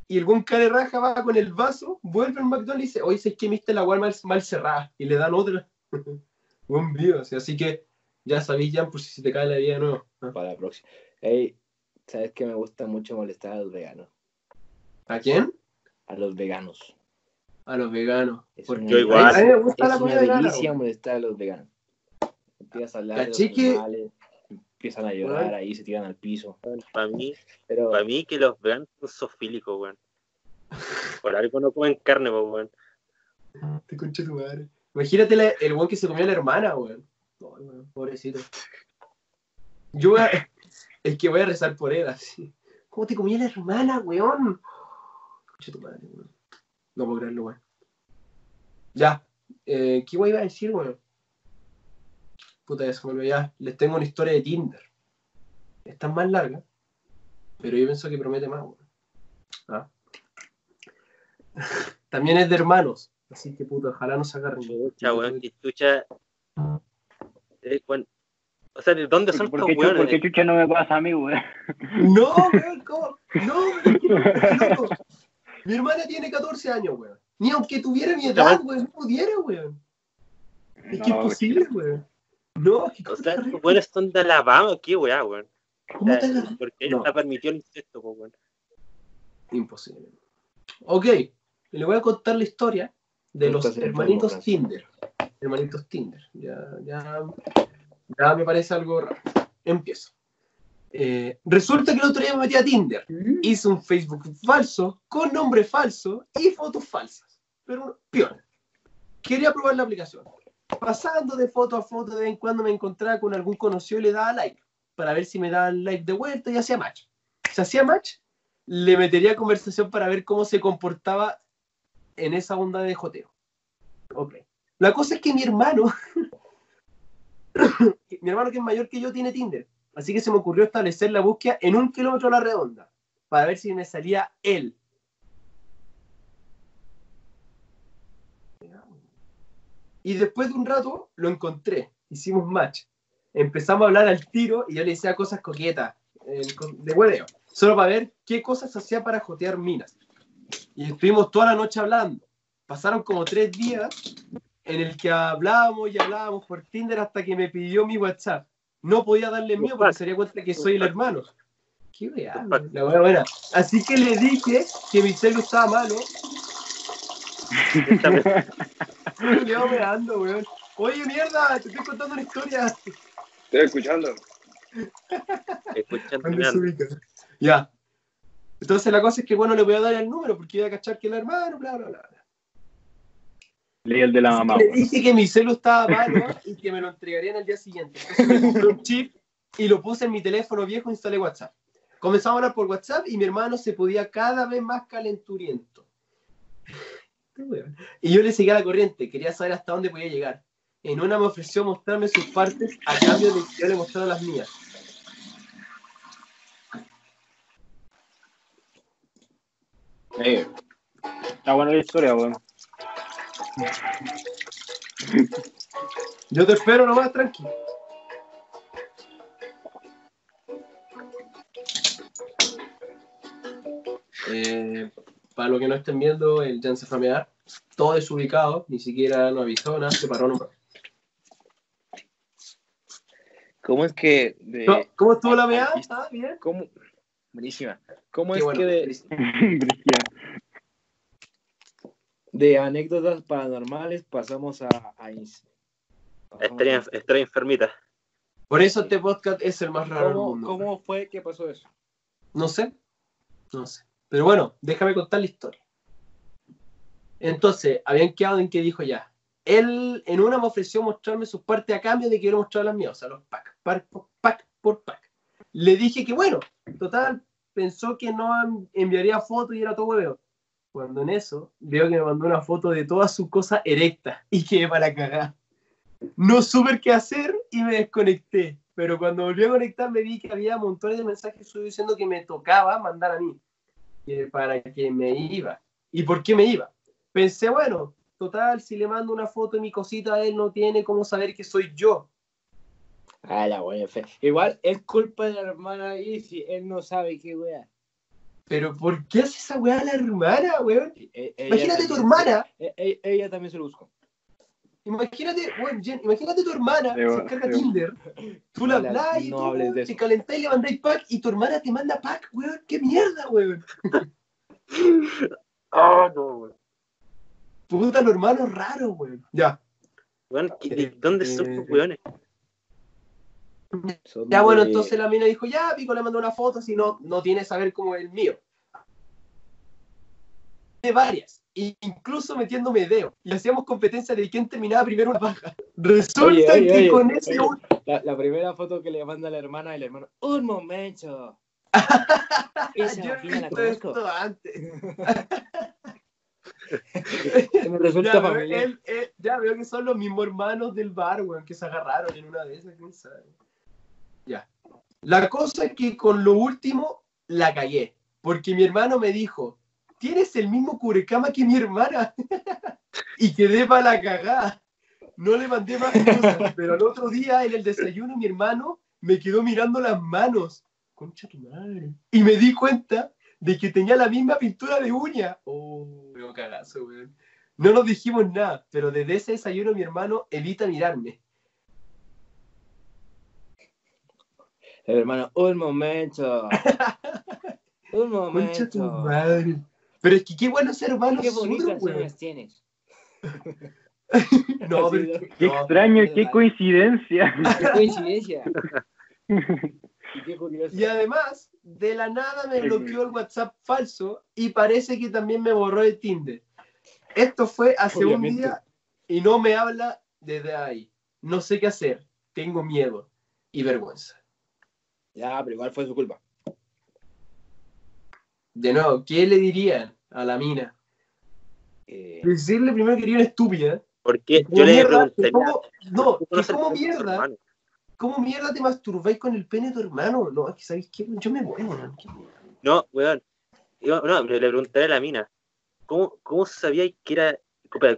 Y el buen cara de raja va con el vaso, vuelve al McDonald's y dice, oye, ¿sabes que viste la weá mal, mal cerrada? Y le dan otra. *laughs* buen vivo, así que ya sabéis ya por si se te cae la vida de nuevo. ¿no? para la próxima. Ey, ¿sabes que me gusta mucho molestar a los veganos? ¿A quién? A los veganos. A los veganos. Es Porque una- Yo igual. A mí me gusta la Es una comida vegana. delicia weón. molestar a los veganos. Empiezas a hablar de los Caché que- animales, empiezan a llorar ahí, se tiran al piso. Para mí, Pero para mí que los veganos son sofílicos, weón. Por algo no comen carne, pues, weón. Te concha tu madre. Imagínate la- el weón que se comió a la hermana, weón. Pobrecito. Yo voy a, es que voy a rezar por él así. ¿Cómo te comía la hermana, weón? Concha tu madre, weón. No puedo creerlo, weón. Ya. Eh, ¿Qué iba a decir, weón? Puta, se me ya. Les tengo una historia de Tinder. Está más larga, pero yo pienso que promete más. Ah. *laughs* También es de hermanos. Así que puta, ojalá no se agarren. Chucha, weón, que. Eh, weón. O sea, ¿de dónde son ¿Por estos weones? qué chucha no me pasa a mí, weón? No, weón, ¿cómo? No, que- que, loco, *laughs* Mi hermana tiene 14 años, weón. Ni aunque tuviera mi edad, weón, no pudiera, weón. Es que es No, posible, weón. No, es que O ¿cómo sea, estos weones son de Alabama, qué weá, weón. ¿Cómo te agarras? Porque No. está permitido el incesto, weón. Imposible. Ok, le voy a contar la historia de los hermanitos. Tinder. Hermanitos Tinder. Ya, ya, ya me parece algo raro. Empiezo. Eh, resulta que el otro día me metí a Tinder. Hice un Facebook falso, con nombre falso y fotos falsas. Pero peor. Quería probar la aplicación. Pasando de foto a foto, de vez en cuando me encontraba con algún conocido y le daba like. Para ver si me daban like de vuelta y hacía match. Si hacía match, le metería conversación para ver cómo se comportaba en esa onda de joteo. Ok. La cosa es que mi hermano, *coughs* mi hermano que es mayor que yo, tiene Tinder. Así que se me ocurrió establecer la búsqueda en un kilómetro a la redonda para ver si me salía él. Y después de un rato lo encontré, hicimos match. Empezamos a hablar al tiro y yo le decía cosas coquetas, eh, de hueveo, solo para ver qué cosas hacía para jotear minas. Y estuvimos toda la noche hablando. Pasaron como tres días en el que hablábamos y hablábamos por Tinder hasta que me pidió mi WhatsApp. No podía darle el mío porque se daría cuenta que soy el hermano. Qué weá, la buena. Así que le dije que mi celu estaba malo. Me- Me quedo mirando, weón. Oye, mierda, te estoy contando una historia. Estoy escuchando. escuchando. Ya. Entonces la cosa es que, bueno, le voy a dar el número porque iba a cachar que el hermano, bla, bla, bla. Leí el de la mamá, le dije que mi celu estaba malo y que me lo entregarían el día siguiente. Entonces me compré un chip y lo puse en mi teléfono viejo e instalé WhatsApp. Comenzamos a hablar por WhatsApp y mi hermano se podía cada vez más calenturiento. Y yo le seguía la corriente, quería saber hasta dónde podía llegar. En una me ofreció mostrarme sus partes a cambio de que yo le mostrara las mías. Eh, Está buena la historia, weón. Yo te espero nomás, tranqui. Eh, para los que no estén viendo, el Jan se fue a mear. Todo desubicado, ni siquiera nos avisó, nada, se paró nomás. ¿Cómo es que de, No, ¿Cómo estuvo la meada? ¿Está bien? cómo, buenísima. ¿Cómo Qué es bueno. que de. *laughs* de anécdotas paranormales pasamos a, a ins- pasamos Estaría, a- estaría enfermita. Por eso este podcast es el más raro del ¿Cómo, mundo. ¿Cómo fue que pasó eso? No sé. No sé. Pero bueno, déjame contar la historia. Entonces, habían quedado en que dijo ya. Él en una me ofreció mostrarme sus partes a cambio de que yo le mostrara las mías, o sea, los pack, pack, por pack por pack. Le dije que bueno, total, pensó que no enviaría fotos y era todo hueveo. Cuando en eso veo que me mandó una foto de todas sus cosas erectas y quedé para cagar. No supe qué hacer y me desconecté. Pero cuando volví a conectar me vi que había montones de mensajes suyos diciendo que me tocaba mandar a mí. Que para que me iba. ¿Y por qué me iba? Pensé, bueno, total, si le mando una foto de mi cosita a él, no tiene cómo saber que soy yo. Ah, la wea fe. Igual es culpa de la hermana si él no sabe qué wea. Pero ¿por qué hace esa weá a la hermana, weón? E- ella Imagínate tu hermana. e- e- ella también se lo buscó. Imagínate, weón, Jen, imagínate tu hermana, se carga. Tinder, *laughs* tú la No hablas y tú te calentáis y le mandáis pack y tu hermana te manda pack, weón. ¿Qué mierda, weón? *laughs* Ah, no, weón. Puta, los hermanos raros, weón. Ya. Weón, ¿qué- ¿de ¿Dónde son Eh, estos weones? Son Ya, bueno, de- entonces la mina dijo, ya, Pico le mandó una foto, si no, no tiene saber cómo es el mío. De varias, incluso metiéndome dedo. Y hacíamos competencia de quién terminaba primero una paja. Resulta Oye, oye, que oye, con ese. La, la primera foto que le manda la hermana, el hermano. ¡Un momento! *laughs* Esa Yo he la visto esto antes. *laughs* Me resulta Ya veo, familiar. él- él- ya veo que son los mismos hermanos del bar, weón, que se agarraron en una de esas, quién sabe. Ya. La cosa es que con lo último la cagué. Porque mi hermano me dijo, tienes el mismo cubrecama que mi hermana. *laughs* y quedé para la cagada. No le mandé más cosas. *laughs* pero al otro día en el desayuno mi hermano me quedó mirando las manos. Concha tu madre. Y me di cuenta de que tenía la misma pintura de uña. Oh, cagazo, weón. No nos dijimos nada, pero desde ese desayuno mi hermano evita mirarme. El hermano, un momento. *laughs* Un Concha tu momento. madre. Pero es que qué bueno ser hermano Qué bonitas uñas tienes. *laughs* No, pero ¿no? Qué no. extraño, *laughs* qué coincidencia. Qué coincidencia. Y qué curioso. Y además, de la nada me bloqueó el WhatsApp falso y parece que también me borró el Tinder. Esto fue hace Obviamente. un día y no me habla desde ahí. No sé qué hacer. Tengo miedo y vergüenza. Ya, pero igual fue su culpa. De nuevo, ¿qué le dirían a la mina? Eh, Decirle primero que era una estúpida. Porque yo le mierda, que preguntaría. cómo- no, ¿tú que cómo mierda? ¿cómo mierda te masturbáis con el pene de tu hermano? No, es que sabéis qué, yo me voy, weón. No, weón. Yo- no, pero le preguntaré a la mina. ¿Cómo, cómo sabía que era.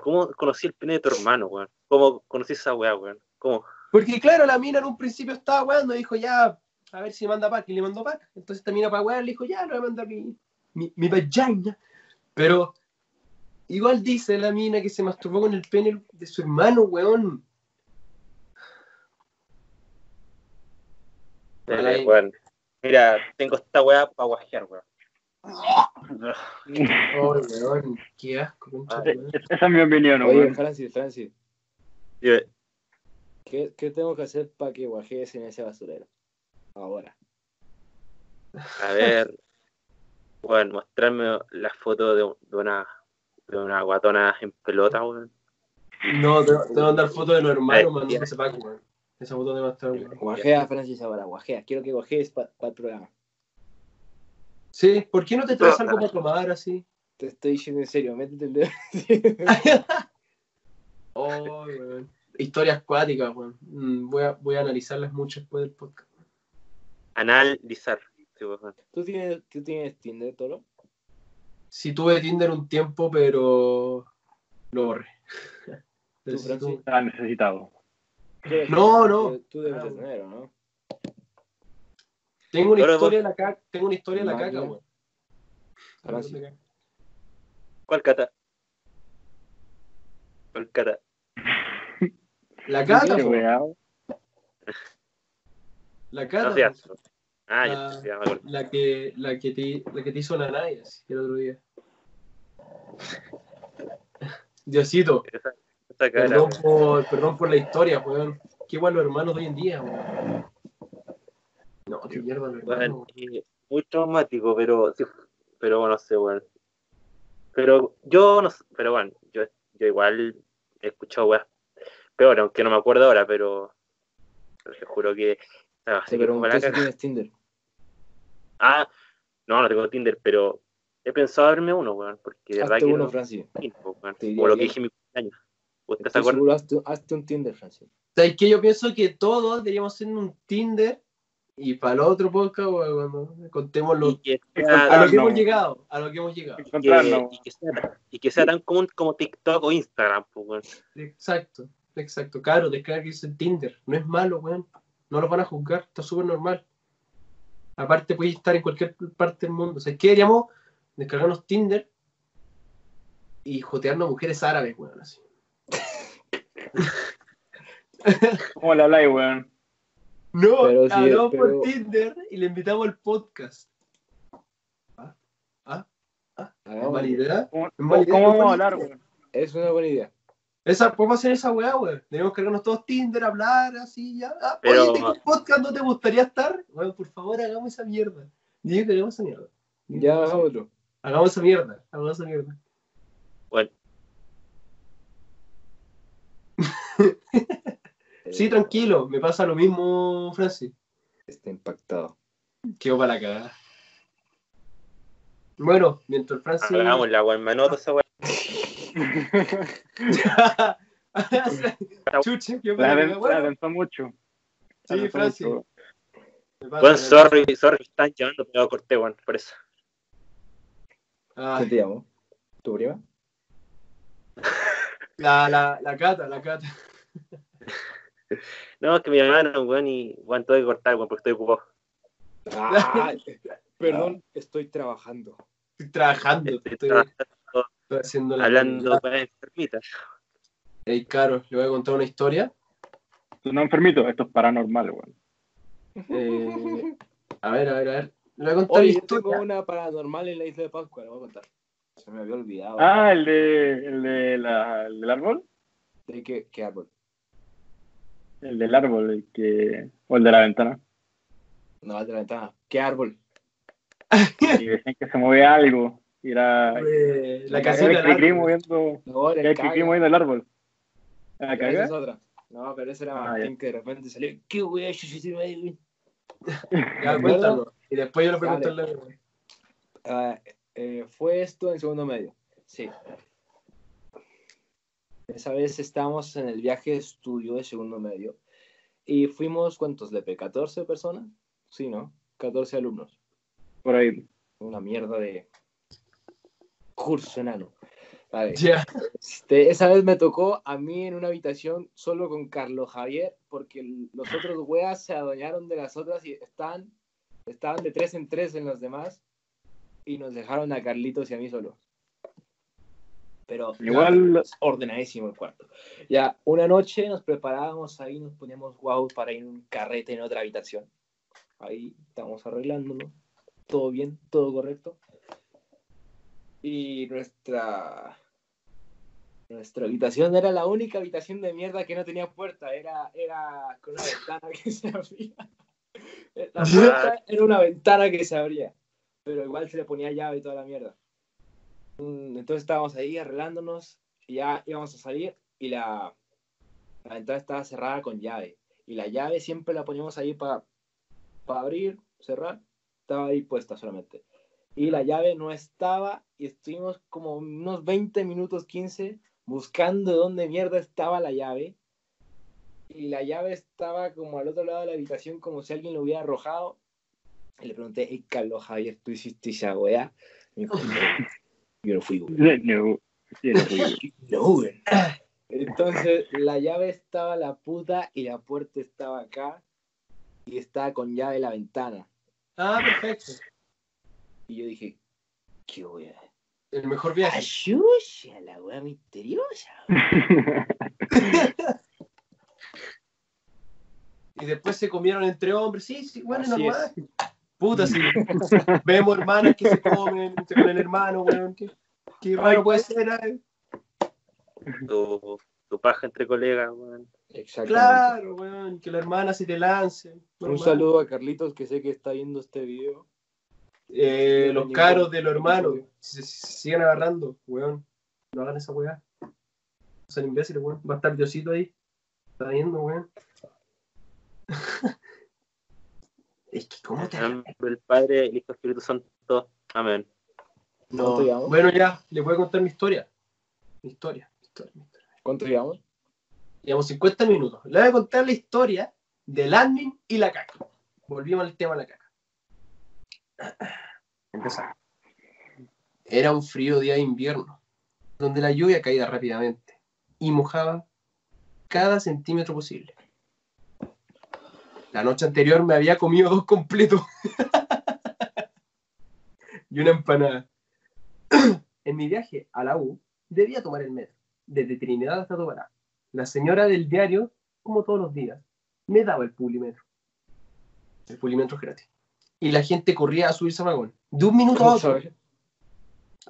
¿Cómo conocí el pene de tu hermano, weón? ¿Cómo conocí esa weá, weón? ¿Cómo? Porque claro, la mina en un principio estaba weando y dijo, ya, a ver si me manda pack. Y le mandó pack. Entonces esta mina para wear le dijo, ya, le voy a mandar mi, mi, mi vagina. Pero igual dice la mina que se masturbó con el pene de su hermano, weón. Y- weón. Mira, tengo esta weá para guajear, weón. Oh, weón, qué asco, concha madre. Esa es mi opinión, Oye, weón. Francis, Francis, ¿qué, qué tengo que hacer para que guajees en ese basurero? Ahora. A ver, *laughs* bueno, mostrarme la foto de, de una de una guatona en pelota, weón. No, te, te voy a mandar fotos de los hermanos Eh, pack, weón. Esa foto estar, weón. Guajea, Francis, ahora, guajea. Quiero que guajees para el programa. Sí, ¿por qué no te traes algo para tomar así? Te estoy diciendo en serio, métete el dedo. *laughs* Oh, weón. Historias acuáticas, weón. Mm, Voy a, voy a analizarlas mucho después del podcast. Analizar. Weón. ¿Tú tienes, ¿Tú tienes Tinder, Toro? Sí tuve Tinder un tiempo, pero lo borré. Francis? Estaba necesitado. No, no. Tú debes Ah, tener, ¿o ¿no? Tengo una historia de la caca, tengo una historia de la caca, weón. ¿Cuál cata? ¿Cuál cata? La po. weá. La No seas. po. Ah, ya, ya me acuerdo. la que, la que te, la que te hizo la así, el otro día. *laughs* Diosito, Esa, esa cara, perdón weón. por, perdón por la historia, weón. Qué igual los hermanos de hoy en día, weón. No, qué mierda los hermanos. Weón, muy traumático, pero, sí, pero bueno, no sé, weón. Pero yo no sé, pero bueno, yo, yo igual he escuchado weas peor, aunque no me acuerdo ahora, pero, pero te juro que. Ah, así que tienes Tinder. Ah, no, no tengo Tinder, pero he pensado abrirme uno, weón, porque de verdad Hazte que uno, no- Francis. o lo que que- dije en mi cumpleaños. ¿Usted se acuerda? hazte, hazte un Tinder, Francis. ¿Sabes qué? Yo pienso que todos deberíamos hacer un Tinder y para el otro podcast, weón, cuando contemos lo, Y que a sea, lo que no. hemos llegado, a lo que hemos llegado. que- Encontrarnos. y que sea- y que sea tan común como TikTok o Instagram, pues, weón. Exacto, exacto. Claro, descargues el Tinder. No es malo, weón. No lo van a juzgar, está súper normal. Aparte, puedes estar en cualquier parte del mundo. O sea, ¿qué deberíamos descargarnos Tinder y jotearnos mujeres árabes, weón? Así. *laughs* ¿Cómo le habláis, weón? No, Pero sí, hablamos pero- por Tinder y le invitamos al podcast. ¿Es Hagamos- mala idea? ¿Cómo, Es mala idea, cómo vamos a hablar, weón? Es una buena idea. Esa, podemos hacer esa weá, weón. Debemos cargarnos todos Tinder, hablar, así, ya. Ah, Pero- Oye, ¿en qué podcast no te gustaría estar? Weón, por favor, hagamos esa mierda. Digo que hagamos esa mierda. Ya, hagámoslo. Hagamos esa mierda. Hagamos esa mierda. Bueno, *laughs* Sí, tranquilo. Me pasa lo mismo, Francis. Está impactado. Quedo para la cagada. Bueno, mientras Francis... hagámosla, weón. Me anoto esa weón. Chuche, La, para la Bueno, pensó mucho. La sí, Francis. Me me sorry, sorry, me están llamando, pero corté, weón, por eso. pasa. ¿Quién Ah, te llamó? ¿Tu prima? *laughs* la, la, la cata, la cata. *laughs* No, es que me llamaron, weón, y weón, tengo que cortar, weón, porque estoy ocupado. Ah, *laughs* perdón, estoy trabajando. Estoy trabajando. Estoy Estoy, trabajando, estoy haciendo la... hablando weón, enfermitas. Ey, Caro, le voy a contar una historia. Tú no enfermito, esto es paranormal, weón. Eh, a ver, a ver, a ver. Le voy a contar Oye, una yo tengo una paranormal en la isla de Pascua, la voy a contar. Se me había olvidado. Ah, el de, el de la, el del árbol. ¿De qué, qué árbol? El del árbol, el que. O el de la ventana. No, el de la ventana. ¿Qué árbol? *laughs* Y decían que se movía algo. Y era. Eh, la era canción el del cri-cri árbol. moviendo. No, El cri-cri moviendo el árbol. ¿La Esa caga? es otra. No, pero ese era Ah, Martín que de repente salió. ¿Qué wea? Yo. *laughs* Ya, cuéntalo. Y después yo le pregunto Dale. al. Ah, eh, fue esto en segundo medio. Sí. Esa vez estábamos en el viaje de estudio de segundo medio y fuimos, ¿cuántos, Lepe? ¿14 personas? Sí, ¿no? 14 alumnos. Por ahí. Una mierda de curso enano. Vale. Este, esa vez me tocó a mí en una habitación solo con Carlos Javier, porque los otros weas se adueñaron de las otras y estaban, estaban de tres en tres en los demás y nos dejaron a Carlitos y a mí solos. Pero Igual. ordenadísimo el cuarto. Ya, una noche nos preparábamos ahí, nos poníamos guau para ir a un carrete en otra habitación. Ahí estamos arreglándonos. Todo bien, todo correcto. Y nuestra nuestra habitación era la única habitación de mierda que no tenía puerta, era, era con una ventana que se abría. La puerta era una ventana que se abría, pero igual se le ponía llave y toda la mierda. Entonces estábamos ahí arreglándonos y ya íbamos a salir y la, la ventana estaba cerrada con llave. Y la llave siempre la poníamos ahí para abrir, cerrar, estaba ahí puesta solamente. Y la llave no estaba y estuvimos como unos 20 minutos, 15, buscando dónde mierda estaba la llave. Y la llave estaba como al otro lado de la habitación, como si alguien lo hubiera arrojado. Y le pregunté, hey, Carlos Javier, ¿tú hiciste esa weá? Y me dijo, "No, yo no fui, güey". *laughs* No. Sí, no fui. *laughs* No, güey. Entonces, la llave estaba a la puta y la puerta estaba acá. Y estaba con llave la ventana. Ah, perfecto. Y yo dije, ¿qué weá? El mejor viaje. Ayuya, la weá misteriosa. *laughs* Y después se comieron entre hombres. Sí, sí, bueno, es Así normal. Puta, sí. *laughs* Vemos hermanas que se comen, se comen hermanos, weón. Qué, qué raro puede ser, eh. Tu, tu paja entre colegas, weón. Exactamente. Claro, weón. Que la hermana se te lance. Un saludo a Carlitos que sé que está viendo este video. Eh, los caros de los hermanos se, se siguen agarrando, weón. No hagan esa weá. No sean imbéciles, weón. Va a estar Diosito ahí. Está viendo, weón. *laughs* es que, ¿cómo te.? El Padre, el Hijo el Espíritu Santo. Amén. No. ¿Cuánto llevamos? Bueno, ya, les voy a contar mi historia. Mi historia, mi historia, mi historia. ¿Cuánto llevamos? Llevamos 50 minutos. Les voy a contar la historia del admin y la caca. Volvimos al tema de la caca. Empezamos. Era un frío día de invierno, donde la lluvia caía rápidamente y mojaba cada centímetro posible. La noche anterior me había comido dos completos *laughs* y una empanada. *clears throat* en mi viaje a la U, debía tomar el metro, desde Trinidad hasta Tobará. La señora del diario, como todos los días, me daba el pulimetro. El pulimetro es gratis. Y la gente corría a subirse al vagón. De un minuto a ¿Cómo otro sabes?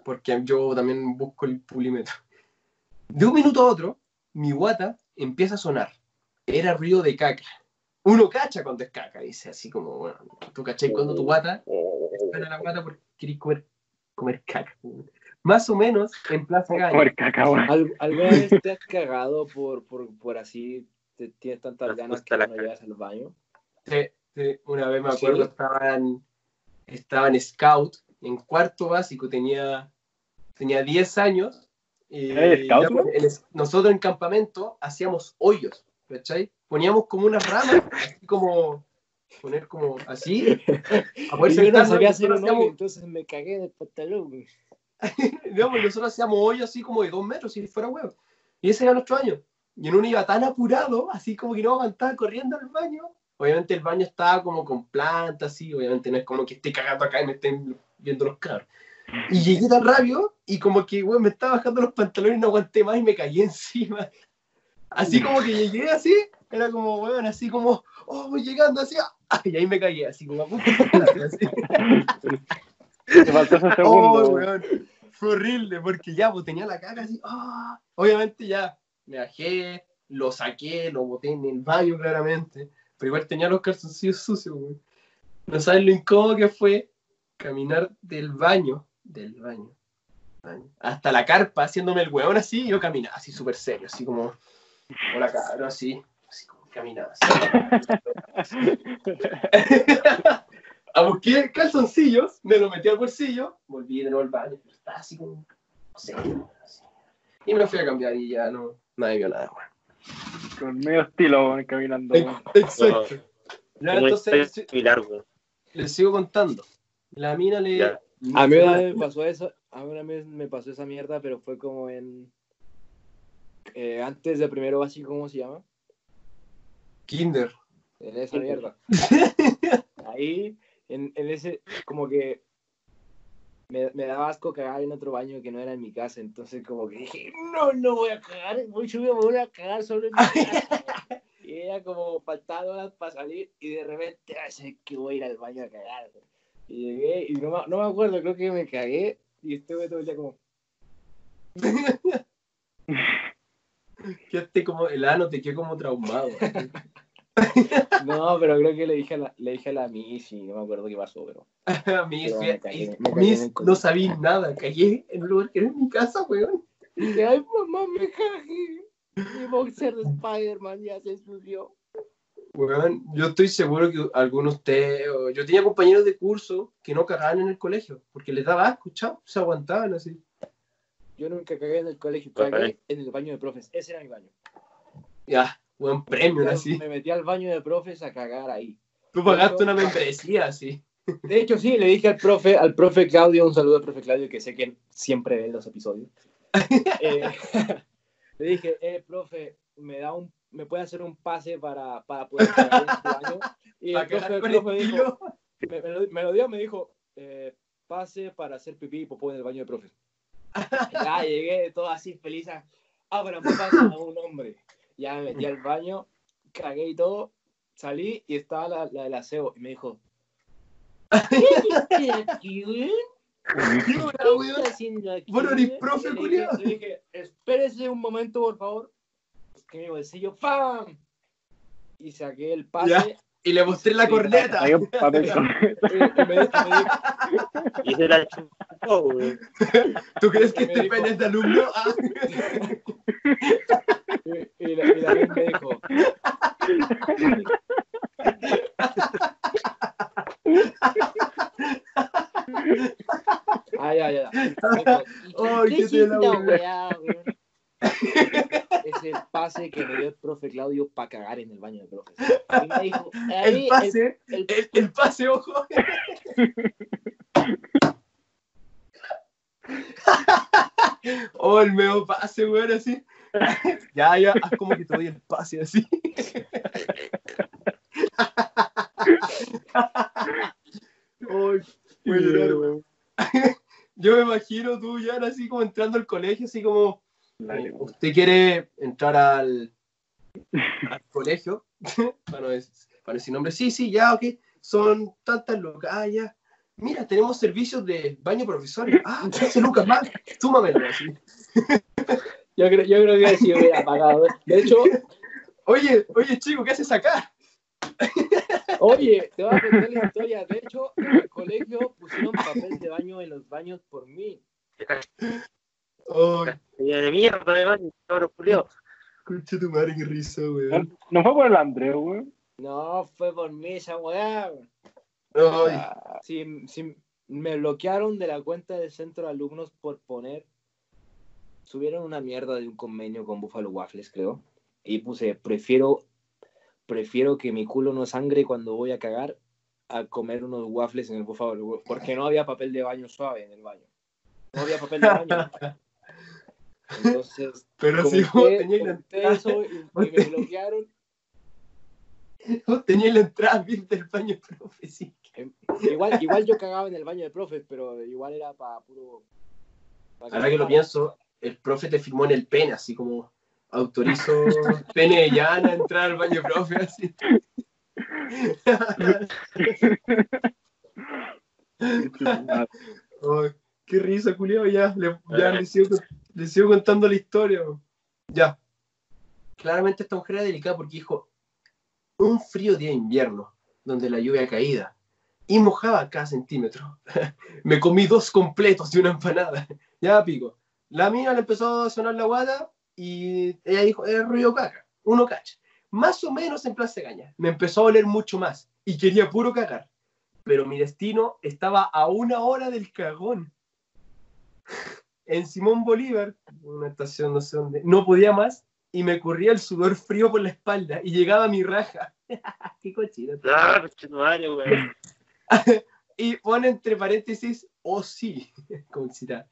porque yo también busco el pulímetro. De un minuto a otro, mi guata empieza a sonar. Era ruido de caca. Uno cacha cuando es caca, dice así como, bueno, tú cachai cuando tu guata suena la guata porque querés comer, comer caca. Más o menos en Plaza Gaña. Comer caca. ¿Al- ¿Alguna vez te has cagado por, por, por así? Te, tienes tantas ganas que no llegas al baño. Sí, sí, una vez me acuerdo, ¿Sí? estaba, en, estaba en Scout, en cuarto básico, tenía, tenía 10 años. Y ¿Eres scout, ya, el- nosotros en campamento hacíamos hoyos, ¿cachai? Poníamos como unas ramas, así como, poner como así, *laughs* a poder Y yo no sabía hacer un hoyo, hacíamos- entonces me cagué en el pantalón. güey. *laughs* no, pues nosotros hacíamos hoyos así como de dos metros, si fuera huevo. Y ese era nuestro año. Y en uno iba tan apurado, así como que no aguantaba corriendo al baño. Obviamente el baño estaba como con plantas, así, obviamente no es como que esté cagando acá y me estén viendo los cabros. Y llegué tan rápido y como que, weón, me estaba bajando los pantalones y no aguanté más y me caí encima. Así como que llegué así, era como, weón, así como, oh, voy llegando así, ah, y ahí me caí, así como *laughs* así. Te faltó ese Oh, segundo. weón. Fue horrible porque ya, pues tenía la caca así. ah. Obviamente ya me bajé, lo saqué, lo boté en el baño claramente. Igual tenía los calzoncillos sucios, weón. No sabes lo incómodo que fue caminar del baño, del baño, hasta la carpa haciéndome el weón así. Y yo caminaba así súper serio, así como, hola cabrón, así, así como caminaba. Así. *laughs* a busqué calzoncillos, me lo metí al bolsillo, volví de nuevo al baño, pero estaba así como, no sé. Y me fui a cambiar y ya no, nadie vio nada, weón. Con medio estilo, caminando. Exacto. Ya, entonces, weón. les sigo contando. La mina le... Ya. A mí una vez me pasó eso, a mí una vez me pasó esa mierda, pero fue como en... eh, antes de primero básico, ¿cómo se llama? Kinder. En esa mierda. *laughs* Ahí, en, en ese, como que me, me daba asco cagar en otro baño que no era en mi casa, entonces como que dije, no, no voy a cagar, voy, yo me voy a cagar solo en mi *laughs* casa. Y era como faltaba horas para salir y de repente, "Ay, que voy a ir al baño a cagar. Y llegué y no, me- no me acuerdo, creo que me cagué y estuve todo el día como, *laughs* Quedaste como, el ano te quedó como traumado. *laughs* *laughs* no, pero creo que le dije a la, le dije a la Miss y no me acuerdo qué pasó, pero... *laughs* A mí, Pero fui- me cagué, me cagué Miss, el no sabía nada, callé en un lugar que no es mi casa, weón. Y dije, ay, mamá, me cagué. Mi boxer de Spider-Man ya se ensució. Weón, yo estoy seguro que algunos de ustedes, o- yo tenía compañeros de curso que no cagaban en el colegio, porque les daba asco, chao, se aguantaban así. Yo nunca cagué en el colegio, cagué en el baño de profes. Ese era mi baño. Ya, buen premio, así. Me metí al baño de profes a cagar ahí. Tú pagaste una membresía, así. De hecho, sí, le dije al profe, al profe Claudio, un saludo al profe Claudio, que sé que siempre ve los episodios. *laughs* Eh, *laughs* le dije, eh, profe, me da un, me puede hacer un pase para, para poder cagar en su *laughs* baño. Y el profe, el profe dijo, me, me lo, me lo dio, me dijo, eh, pase para hacer pipí y popó en el baño de profes. ya llegué todo así feliz, a- abran paso a un hombre. Ya me metí al *laughs* baño, cagué y todo, salí y estaba la, la del aseo y me dijo, ¿qué aquí, güey? ¿Qué haciendo aquí, Bueno, eres güey?" profe, Le dije- culiao. Le dije, espérese un momento, por favor. Que mi bolsillo, ¡pam! Y saqué el pase Ya. Y le mostré la corneta. Hay un papel *laughs* Y me, me dijo, Y se la chupó, weón. *laughs* ¿Tú crees que este pene es de alumno? Ah. Y, y la, y David me dijo, ah, ya, ya. Me dijo, ¿y Ay, qué qué hiciste, tela, la weón. weá, weón? Es el pase que me dio el profe Claudio para cagar en el baño del profe. Y me dijo, El "Ahí, pase, el- el, el pase, ojo. *laughs* Oh, el medio pase, weón, así. *laughs* Ya, ya, haz como que te doy el pase así. *laughs* Ay, voy a llorar, weón. Yo me imagino tú ya así como entrando al colegio, así como, Dale, ¿usted quiere entrar al, al colegio? para, no decir, para decir nombre, sí, sí, ya, ok, son tantas lucas, ah, ya. Mira, tenemos servicios de baño profesores. Ah, 15 lucas más, súmamelo así. *laughs* Yo creo, yo creo que sí hubiera pagado. De hecho, Oye, oye, chico, ¿qué haces acá? oye, te voy a contar la historia. De hecho, en el colegio pusieron papel de baño en los baños por mí. Ay, de mierda, además, cabrón culiao. concha tu madre, qué risa, weón. No, no fue por el Andrés, weón. No, fue por mí esa weá. weón. Ay, Si, si me bloquearon de la cuenta del centro de alumnos por poner. Subieron una mierda de un convenio con Buffalo Waffles, creo. Y puse, prefiero, prefiero que mi culo no sangre cuando voy a cagar a comer unos waffles en el Buffalo Waffles. Porque no había papel de baño suave en el baño. No había papel de baño. Entonces, pero si *laughs* vos tenías la entrada, y, me bloquearon. vos tenías la entrada del baño, profe, Igual, igual yo cagaba en el baño de profes, pero igual era para puro. pa' Ahora que lo pienso, el profe te firmó en el pene, así como autorizo pene de llana a entrar al baño profe, así. *laughs* Ay, qué risa, culiao, ya, le, ya le, sigo, le sigo contando la historia. Ya. Claramente esta mujer era delicada porque dijo, un frío día de invierno, donde la lluvia caída, y mojaba cada centímetro. *laughs* Me comí dos completos de una empanada. *laughs* ya, pico. La mía le empezó a sonar la guata y ella dijo, es ruido caca, uno cacha. Más o menos en Plaza Caña. Me empezó a oler mucho más y quería puro cagar. Pero mi destino estaba a una hora del cagón. *laughs* En Simón Bolívar, una estación no sé dónde, no podía más y me corría el sudor frío por la espalda y llegaba mi raja. Qué cochino. Ah. *laughs* Y pone entre paréntesis, oh sí, *laughs* como citar.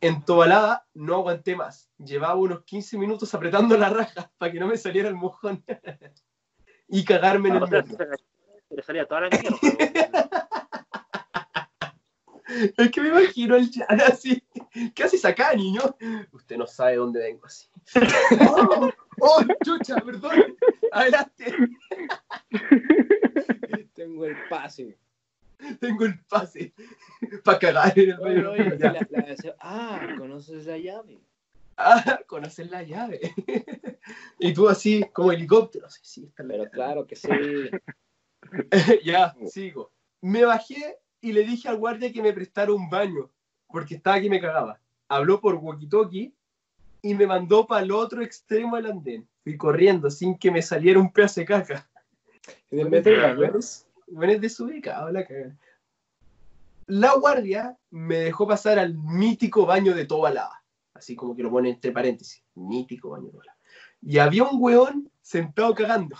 En Tobalada no aguanté más. Llevaba unos 15 minutos apretando la raja *laughs* para que no me saliera el mojón. y cagarme en el O sea, metro. se le salía toda la mierda. Es que me imagino el Jan así. ¿Qué haces acá, niño? Usted no sabe dónde vengo así. ¡Oh! ¡Oh, chucha! Perdón. Adelante. Tengo el pase. Tengo el pase *laughs* para cagar en el Oye, baño. oye, Ya. la- la- ah, conoces la llave. Ah, conocer la llave. *laughs* y tú así, como helicóptero. Sí, sí, está Pero llave. claro que sí. *laughs* ya, sigo. Me bajé y le dije al guardia que me prestara un baño, porque estaba aquí y me cagaba. Habló por walkie-talkie y me mandó para el otro extremo del andén. Fui corriendo sin que me saliera un pedazo de caca. En el metro baño. Bueno, es- desubicado la caga. La guardia me dejó pasar al mítico baño de Tobalaba. Así como que lo pone entre paréntesis. Mítico baño de Tobalaba. Y había un weón sentado cagando.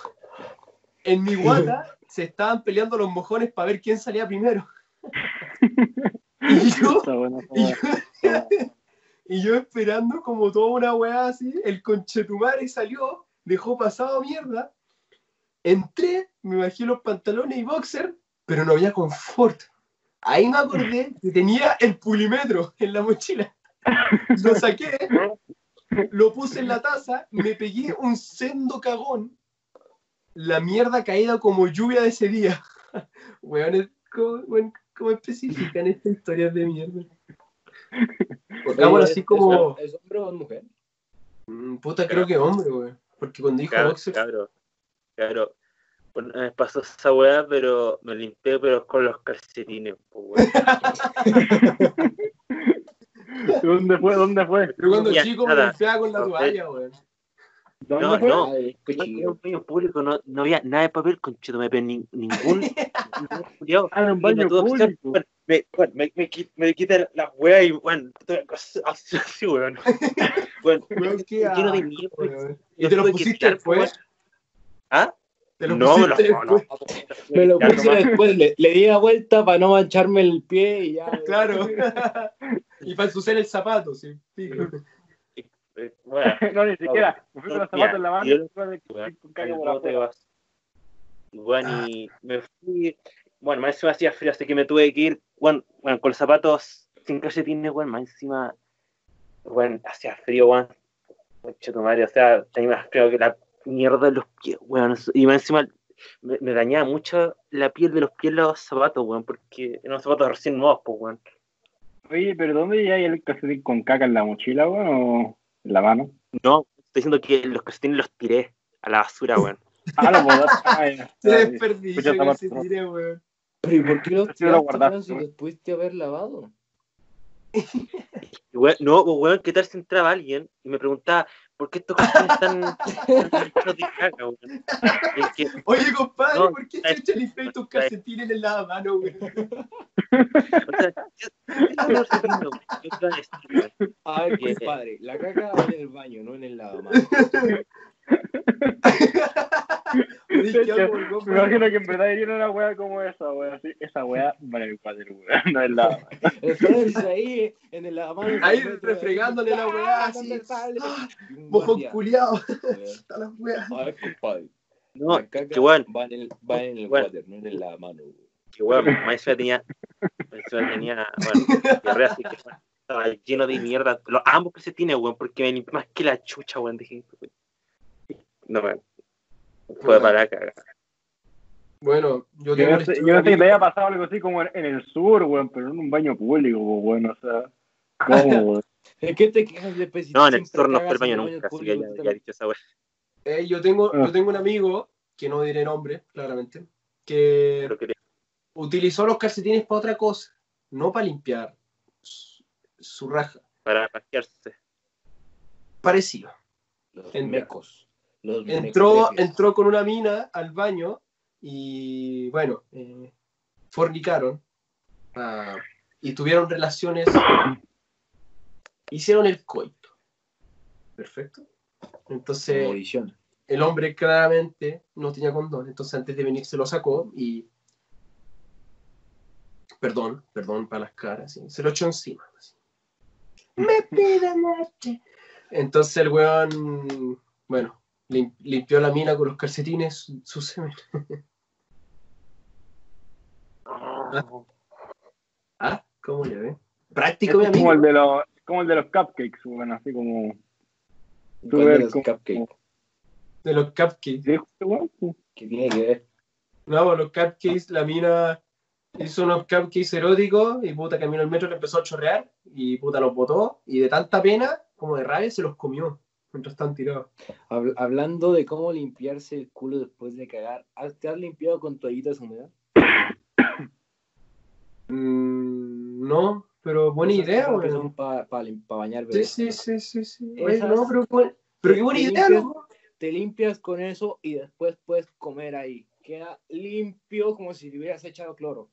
En mi guata *laughs* se estaban peleando los mojones para ver quién salía primero. *laughs* Yo, yo, *laughs* y yo esperando como toda una weá así, el conchetumare salió, dejó pasado mierda. Entré, me bajé los pantalones y boxer, pero no había confort. Ahí me acordé que tenía el pulimetro en la mochila. *laughs* Lo saqué, lo puse en la taza, me pegué un sendo cagón. La mierda caída como lluvia de ese día. *laughs* Weón, ¿cómo, weón, cómo especifican estas historias de mierda? Pongámoslo así ¿Es- como. ¿Es hombre o es mujer? Mm, Puta, creo que hombre, weón. Porque cuando dijo Cabro, boxer. cabro, cabro. Bueno, me pasó esa weá, pero me limpié pero con los calcetines, pues, weón. *laughs* ¿Dónde fue? ¿Dónde fue? Pero cuando Ya, chico me nada. limpiaba con la toalla, weón. ¿Dónde No, fue? no. Ay, No, un baño público, no, no había nada de papel, conchito, me ni, ningún, *laughs* ningún. Ah, en baño me público. bueno, me, bueno, me, me, me quité la, weá y, bueno, así, weón. *laughs* Bueno, lleno de weón. ¿Y te lo pusiste después? ¿Ah? ¿Te lo No, me lo no, no. Me lo puse después, le, le di la vuelta para no mancharme el pie y ya. *laughs* Claro. *laughs* y para ensuciar el zapato, sí. bueno, *laughs* No, ni siquiera. Me fui con los zapatos en la mano yo- y después de weón, con por. Y bueno, y me fui. Bueno, más encima hacía frío, así que me tuve que ir, bueno, bueno con los zapatos sin calcetines, bueno, más encima, bueno, hacía frío, bueno. Mucho tu madre, o sea, tenía más frío que la mierda de los pies, weón. Y más encima me, me dañaba mucho la piel de los pies los zapatos, weón, porque eran zapatos recién nuevos, pues, weón. Oye, pero ¿dónde ya hay el calcetín con caca en la mochila, weón? ¿O en la mano? No, estoy diciendo que los calcetines los tiré a la basura, weón. Ah, lo *laughs* puedo Escucha esta que se ¿no? tire, weón. Pero ¿y por qué los tiraste, si los pudiste haber lavado? No, weón, ¿qué tal si entraba alguien y me preguntaba por qué estos llenos de caca, weón? Es que, *laughs* Oye, compadre, No, ¿por qué eh, chucha limpias tus calcetines en la mano, weón? o sea, yo- yo voy a ver, compadre, la caca va en el baño, no en el lavamanos. *laughs* Oye, ¿qué hago, Me imagino que en verdad iría una weá como esa, weón. Así, esa weá vale el cuadro, weón. *laughs* No es la. Entonces ahí, en el lavamanos. Ahí se refregándole la weá, ¡Ah, así. ¿dónde sale? ¡Ah! Mojón weón. Está la weá. A ver, compadre. No, que weón, va en el, va en el Bueno. water, no en el lavamanos. que weón, encima tenía, encima tenía, bueno, diarrea, así que estaba lleno de mierda. Los, ambos calcetines, weón, porque me limpié más que la chucha, weón. Dije, weón. No, weón. Fue para la caga. Bueno, yo tengo yo no sé si te haya pasado algo así como en, en el sur, weón, pero en un baño público, weón. O sea, ¿cómo, *laughs* weón? ¿De qué te quejas de No, en el sur no fue el baño nunca, así que ya, he dicho esa weón. *laughs* Eh, yo, tengo, Ah. yo tengo un amigo, que no diré nombre, claramente, que que utilizó los calcetines para otra cosa, no para limpiar su, su raja. para pasearse. Parecido. Los En- mecos. Los Entró, entró con una mina al baño y, bueno, eh, fornicaron ah, y tuvieron relaciones, hicieron el coito. Perfecto. Entonces, el hombre claramente no tenía condón, entonces antes de venir se lo sacó y. Perdón, perdón para las caras, sí, se lo echó encima. *laughs* Me pide leche. Entonces el weón, bueno, lim- limpió la mina con los calcetines su, su semen. *laughs* Ah, ¿cómo le ve? Práctico, mi Es como el amigo. de los, como el de los cupcakes, weón, así como. ¿Cuál Tú de los como- cupcakes? De los cupcakes. ¿Sí, weón? ¿Qué tiene que ver? No, los cupcakes, la mina hizo unos cupcakes eróticos y puta caminó el metro, le empezó a chorrear y puta los botó y de tanta pena como de rabia se los comió mientras están tirados. Habl- hablando de cómo limpiarse el culo después de cagar, ¿has- ¿te has limpiado con toallitas húmedas? *coughs* Mm, no, pero buena Esas idea, weón. son para bañar Sí, sí, sí, sí, sí. Esas- no, pero, pero qué buena te idea, limpias- loco. Te limpias con eso y después puedes comer ahí. Queda limpio como si le hubieras echado cloro.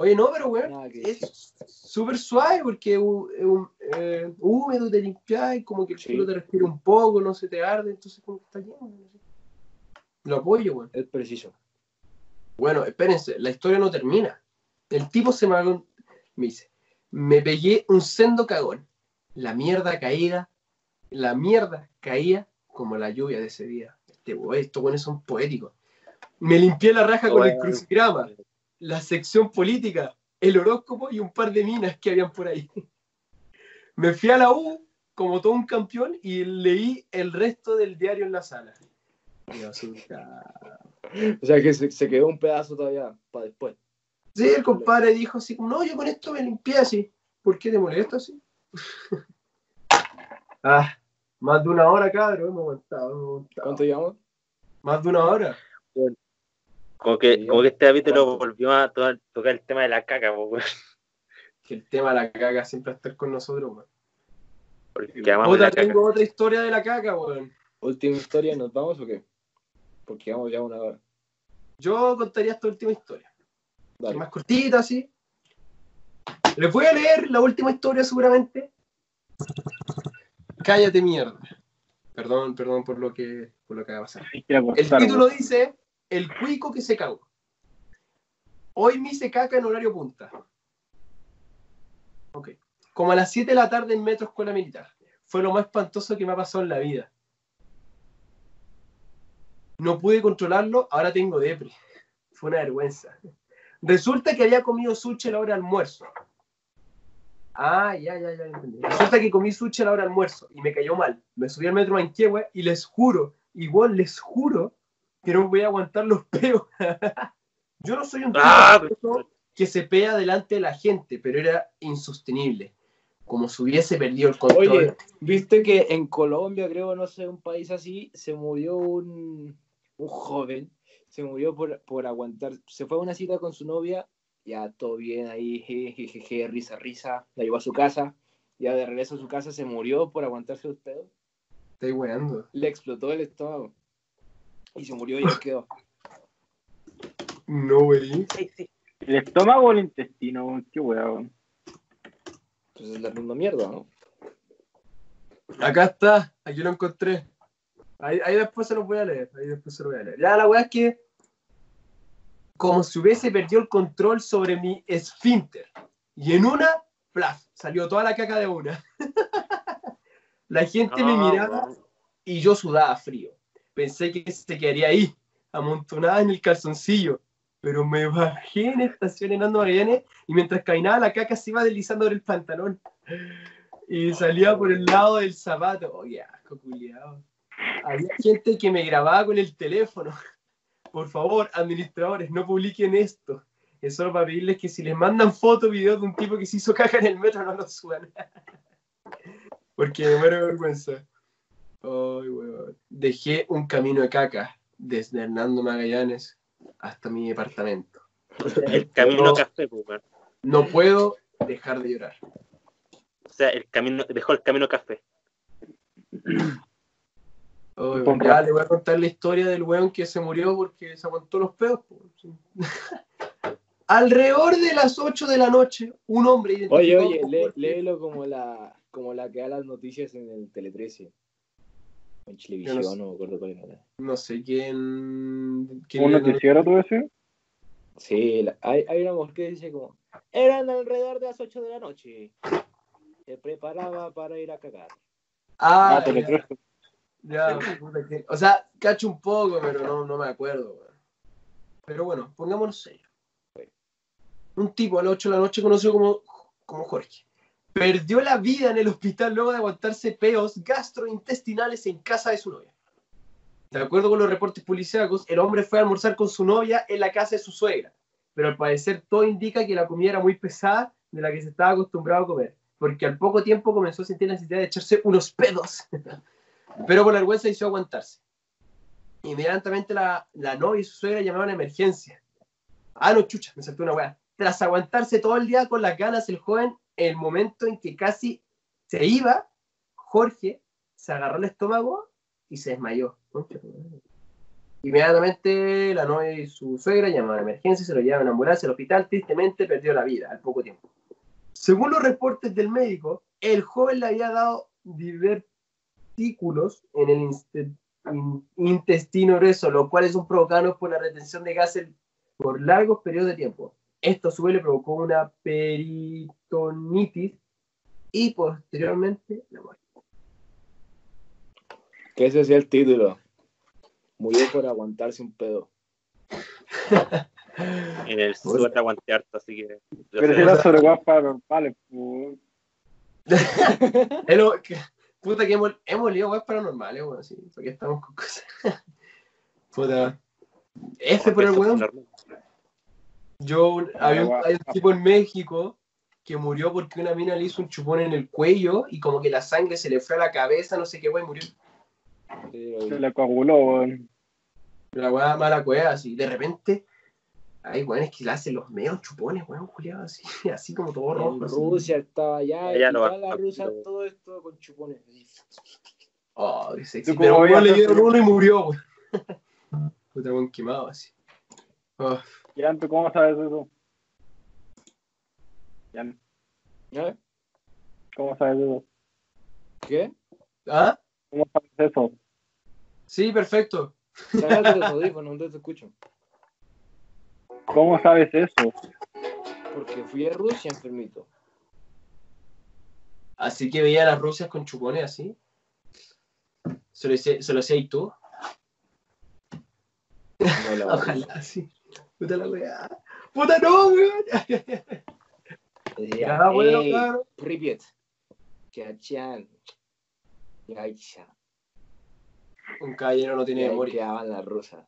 Oye, no, pero weón, es súper suave porque es un- eh, húmedo, te limpias y como que el Sí. culo te respira un poco, no se te arde, entonces como que está sé. Lo apoyo, weón. Es preciso. Bueno, espérense, la historia no termina. El tipo se me, me dice, me pegué un sendo cagón. La mierda caída, la mierda caía como la lluvia de ese día. Este, güey, estos buenos son poéticos. Me limpié la raja con el Bueno. La sección política, el horóscopo y un par de minas que habían por ahí. *laughs* Me fui a la U como todo un campeón y leí el resto del diario en la sala. Dios. *laughs* O sea que se, se quedó un pedazo todavía para después. Sí, el compadre dijo así, como, no, yo con esto me limpié así. ¿Por qué te molesta así? *laughs* ah, más de una hora, cabrón, hemos aguantado, hemos aguantado. ¿Cuánto llevamos? Más de una hora. Como que, Sí, como que este capítulo volvió a to- tocar el tema de la caca, po, weón. Que el tema de la caca siempre va a estar con nosotros, weón. Porque amamos Puta, la caca. tengo otra historia de la caca, weón. Última historia, ¿nos vamos o qué? Porque vamos ya a una hora. Yo contaría esta última historia. Dale. Más cortita, así. Les voy a leer la última historia, seguramente. Cállate, mierda. Perdón, perdón por lo que, por lo que va a pasar. El título dice El cuico que se cagó. Hoy me hice caca en horario punta. Ok. Como a las 7 de la tarde en Metro Escuela Militar. Fue lo más espantoso que me ha pasado en la vida. No pude controlarlo, ahora tengo depre. Fue una vergüenza. Resulta que había comido sushi a la hora de almuerzo. Ah, ya, ya, ya entendí. Resulta que comí sushi a la hora de almuerzo y me cayó mal. Me subí al metro Manquehue y les juro, igual les juro, que no voy a aguantar los *laughs* peos. Yo no soy un tipo Ah, que se pea delante de la gente, pero era insostenible. Como si hubiese perdido el control. Oye, ¿viste que en Colombia, creo, no sé, un país así, se murió un, un joven, se murió por, por aguantar, se fue a una cita con su novia, ya todo bien ahí, jejeje, risa, risa, la llevó a su casa, ya de regreso a su casa se murió por aguantarse los pedos, Estoy weando. le explotó el estómago y se murió y ahí quedó. No, güey. Sí, sí. ¿El estómago o el intestino? Qué weá, weón. Pues es la misma mierda, ¿no? Acá está, aquí lo encontré. Ahí, ahí después se lo voy a leer. Ahí después se lo voy a leer. Ya la weá es que. Como si hubiese perdido el control sobre mi esfínter. Y en una, plaf, salió toda la caca de una. *laughs* la gente me No, miraba y yo sudaba frío. Pensé que se quedaría ahí, amontonada en el calzoncillo. Pero me bajé en estación en Ando Magallanes y mientras caminaba la caca se iba deslizando por el pantalón. Y salía por el lado del zapato. Oye, asco, culiao. Había gente que me grababa con el teléfono. Por favor, administradores, no publiquen esto. Es solo para pedirles que si les mandan fotos, videos de un tipo que se hizo caca en el metro, no lo suban. *laughs* Porque me muero vergüenza. Ay, weón. Dejé un camino de caca desde Hernando Magallanes hasta mi departamento. El camino No. café, pues, weón. No puedo dejar de llorar. O sea, el camino, dejó el camino café. Ya le voy a contar la historia del weón que se murió porque se aguantó los pedos. *laughs* Alrededor de las 8 de la noche, un hombre Oye, oye, lé- léelo como la, como la que da las noticias en el Tele 13. En televisión, sé. no me acuerdo cuál era. No sé quién... quién ¿Un noticiero tú ese? Sí, la- hay, hay una mujer que dice como, eran alrededor de las 8 de la noche. Se preparaba para ir a cagar. Ah, Ah, Tele ya, 13. ya, O sea, cacho un poco, pero no, no me acuerdo. Pero bueno, pongámonos serio. Un tipo a las 8 de la noche conocido como, como Jorge. Perdió la vida en el hospital luego de aguantarse peos gastrointestinales en casa de su novia. De acuerdo con los reportes policíacos, el hombre fue a almorzar con su novia en la casa de su suegra. Pero al parecer todo indica que la comida era muy pesada de la que se estaba acostumbrado a comer. Porque al poco tiempo comenzó a sentir la necesidad de echarse unos pedos. *laughs* Pero por la vergüenza hizo aguantarse. Inmediatamente la, la novia y su suegra llamaron a emergencia. Ah, no, chucha, me saltó una weá. Tras aguantarse todo el día con las ganas, el joven, en el momento en que casi se iba, Jorge se agarró el estómago y se desmayó. Inmediatamente la novia y su suegra llamaron a emergencia, se lo llevaron a ambulancia al hospital, tristemente perdió la vida al poco tiempo. Según los reportes del médico, el joven le había dado divertículos en el intestino grueso, lo cual es un provocado por la retención de gases por largos periodos de tiempo. Esto a su vez le provocó una peritonitis y posteriormente la muerte. Que ese sea el título. Murió por aguantarse un pedo. *laughs* En el sur te aguanté harto, así que. Pero si era sobre weas paranormales, pues. Puta que hemos, hemos leído webs paranormales, weón, sí, porque estamos con cosas. *laughs* puta. F por el weón. Yo, había un, hay un tipo en México que murió porque una mina le hizo un chupón en el cuello y como que la sangre se le fue a la cabeza, no sé qué, weón, y murió. Se le coaguló, weón. La weá mala cueva, así. De repente, hay weones que le hacen los meos chupones, weón, culiado, así, *laughs* así como todo rojo. En así. Rusia estaba allá, Allá no la rusa, todo esto con chupones. Oh, qué sexy. ¿Tú Pero weón, le dieron uno y murió, weón. *laughs* Puta, weón, quemado así. Oh, Jan, ¿tú cómo sabes eso? Jan, ¿Eh? ¿cómo sabes eso? ¿Qué? ¿Ah? ¿Cómo sabes eso? Sí, perfecto. Cállate los audífonos, no te escucho. ¿Cómo sabes eso? Porque fui a Rusia, enfermito. Así que veía a las rusias con chupones así. ¿Se lo, hice- se lo hacías tú? No la Ojalá, sí. Puta la weá. Puta no, weón. Decía, *laughs* Ya, bueno, "Ey, claro. Pripyat. Chachan. Yaisha. Un caballero no tiene memoria. quedaban las rusas.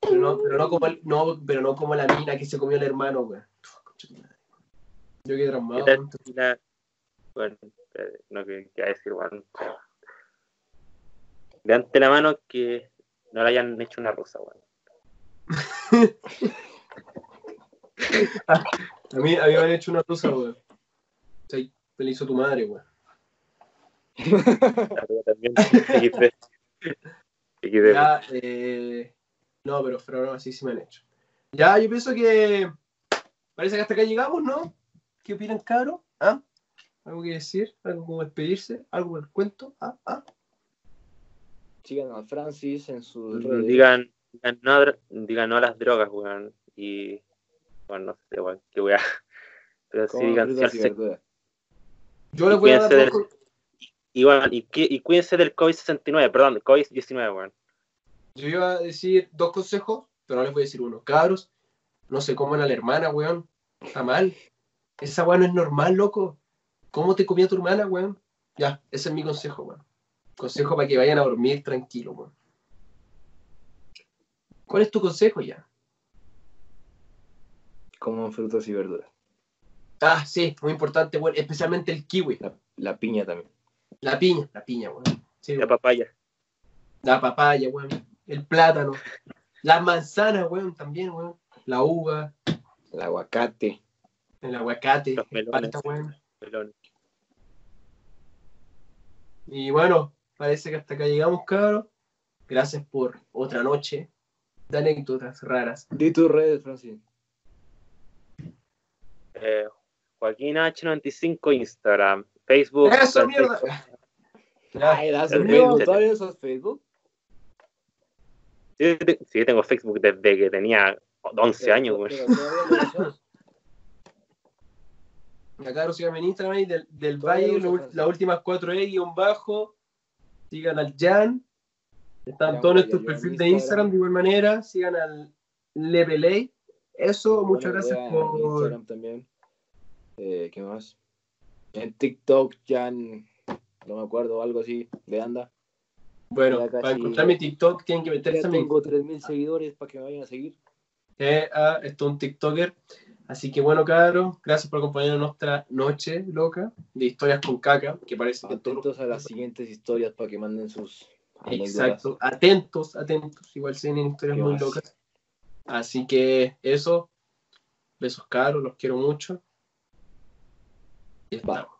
Pero no, pero no como el- no, pero no como la mina que se comió el hermano, weón. Yo quedé ¿Qué traumado. la- Bueno, eh, no que que iba a decir, weón. pero- De ante la mano que no le hayan hecho una rosa, weón. A mí, a mí me han hecho una rusa, weón. O sea, te la hizo tu madre, weón. *laughs* También. Ya, eh, no, pero, pero no, así sí me han hecho. Ya, yo pienso que parece que hasta acá llegamos, ¿no? ¿Qué opinan, cabros? ¿Ah? ¿Algo que decir? ¿Algo como despedirse? ¿Algo del cuento? ¿Ah? ¿Ah? Sigan a Francis en sus Mm, redes. Digan, digan, no, a digan no a las drogas, weón. Y. Bueno, no sé, weón. Qué weá. *laughs* Pero sí digan. Yo les voy a dar Cuídense dos, Y, bueno, y, cuídense del COVID-69, perdón, del COVID-19, weón. Yo iba a decir dos consejos, pero no les voy a decir uno. Cabros, no se coman a la hermana, weón. Está mal. Esa weón no es normal, loco. ¿Cómo te comía tu hermana, weón? Ya, ese es mi consejo, weón. Consejo para que vayan a dormir tranquilo, weón. ¿Cuál es tu consejo ya? Coman frutas y verduras. Ah, sí, muy importante, weón. Especialmente el kiwi. La, la piña también. La piña, la piña, weón. Sí, La papaya. La papaya, weón. El plátano. Las manzanas, weón, también, weón. La uva, El aguacate. el aguacate, Los el melones. weón. melón. Y bueno, parece que hasta acá llegamos, cabros. Gracias por otra noche de anécdotas raras. Di tus redes, Francis. Eh, Joaquín H95 Instagram, Facebook. ¡Eso, Francisco- mierda! Ay, Facebook. Facebook. ¿Todavía usas Facebook? Sí, sí, tengo Facebook desde que tenía 11 años, weón. Pero lo usas. Ya, cabros, síganme en Instagram ahí, del, del Valle, lo- las últimas 4E guion bajo. Sigan al Jan. Están todos nuestros perfiles mi de Instagram. De igual manera. Sigan al Levelay. Eso, Bueno, muchas gracias por. Instagram también. Eh, ¿Qué más? En TikTok ya n- no me acuerdo, algo así de anda. Bueno, para encontrar mi TikTok tienen que meterse Ya a mi tengo 3.000 seguidores para que me vayan a seguir. eh, a esto un TikToker. Así que bueno, cabros, gracias por acompañarnos en nuestra noche loca de historias con caca, que parece que todo. Atentos a las siguientes historias para que manden sus. Exacto, atentos, atentos, igual se vienen historias ¿Qué muy locas. Así que eso, besos caros, los quiero mucho. Y estamos.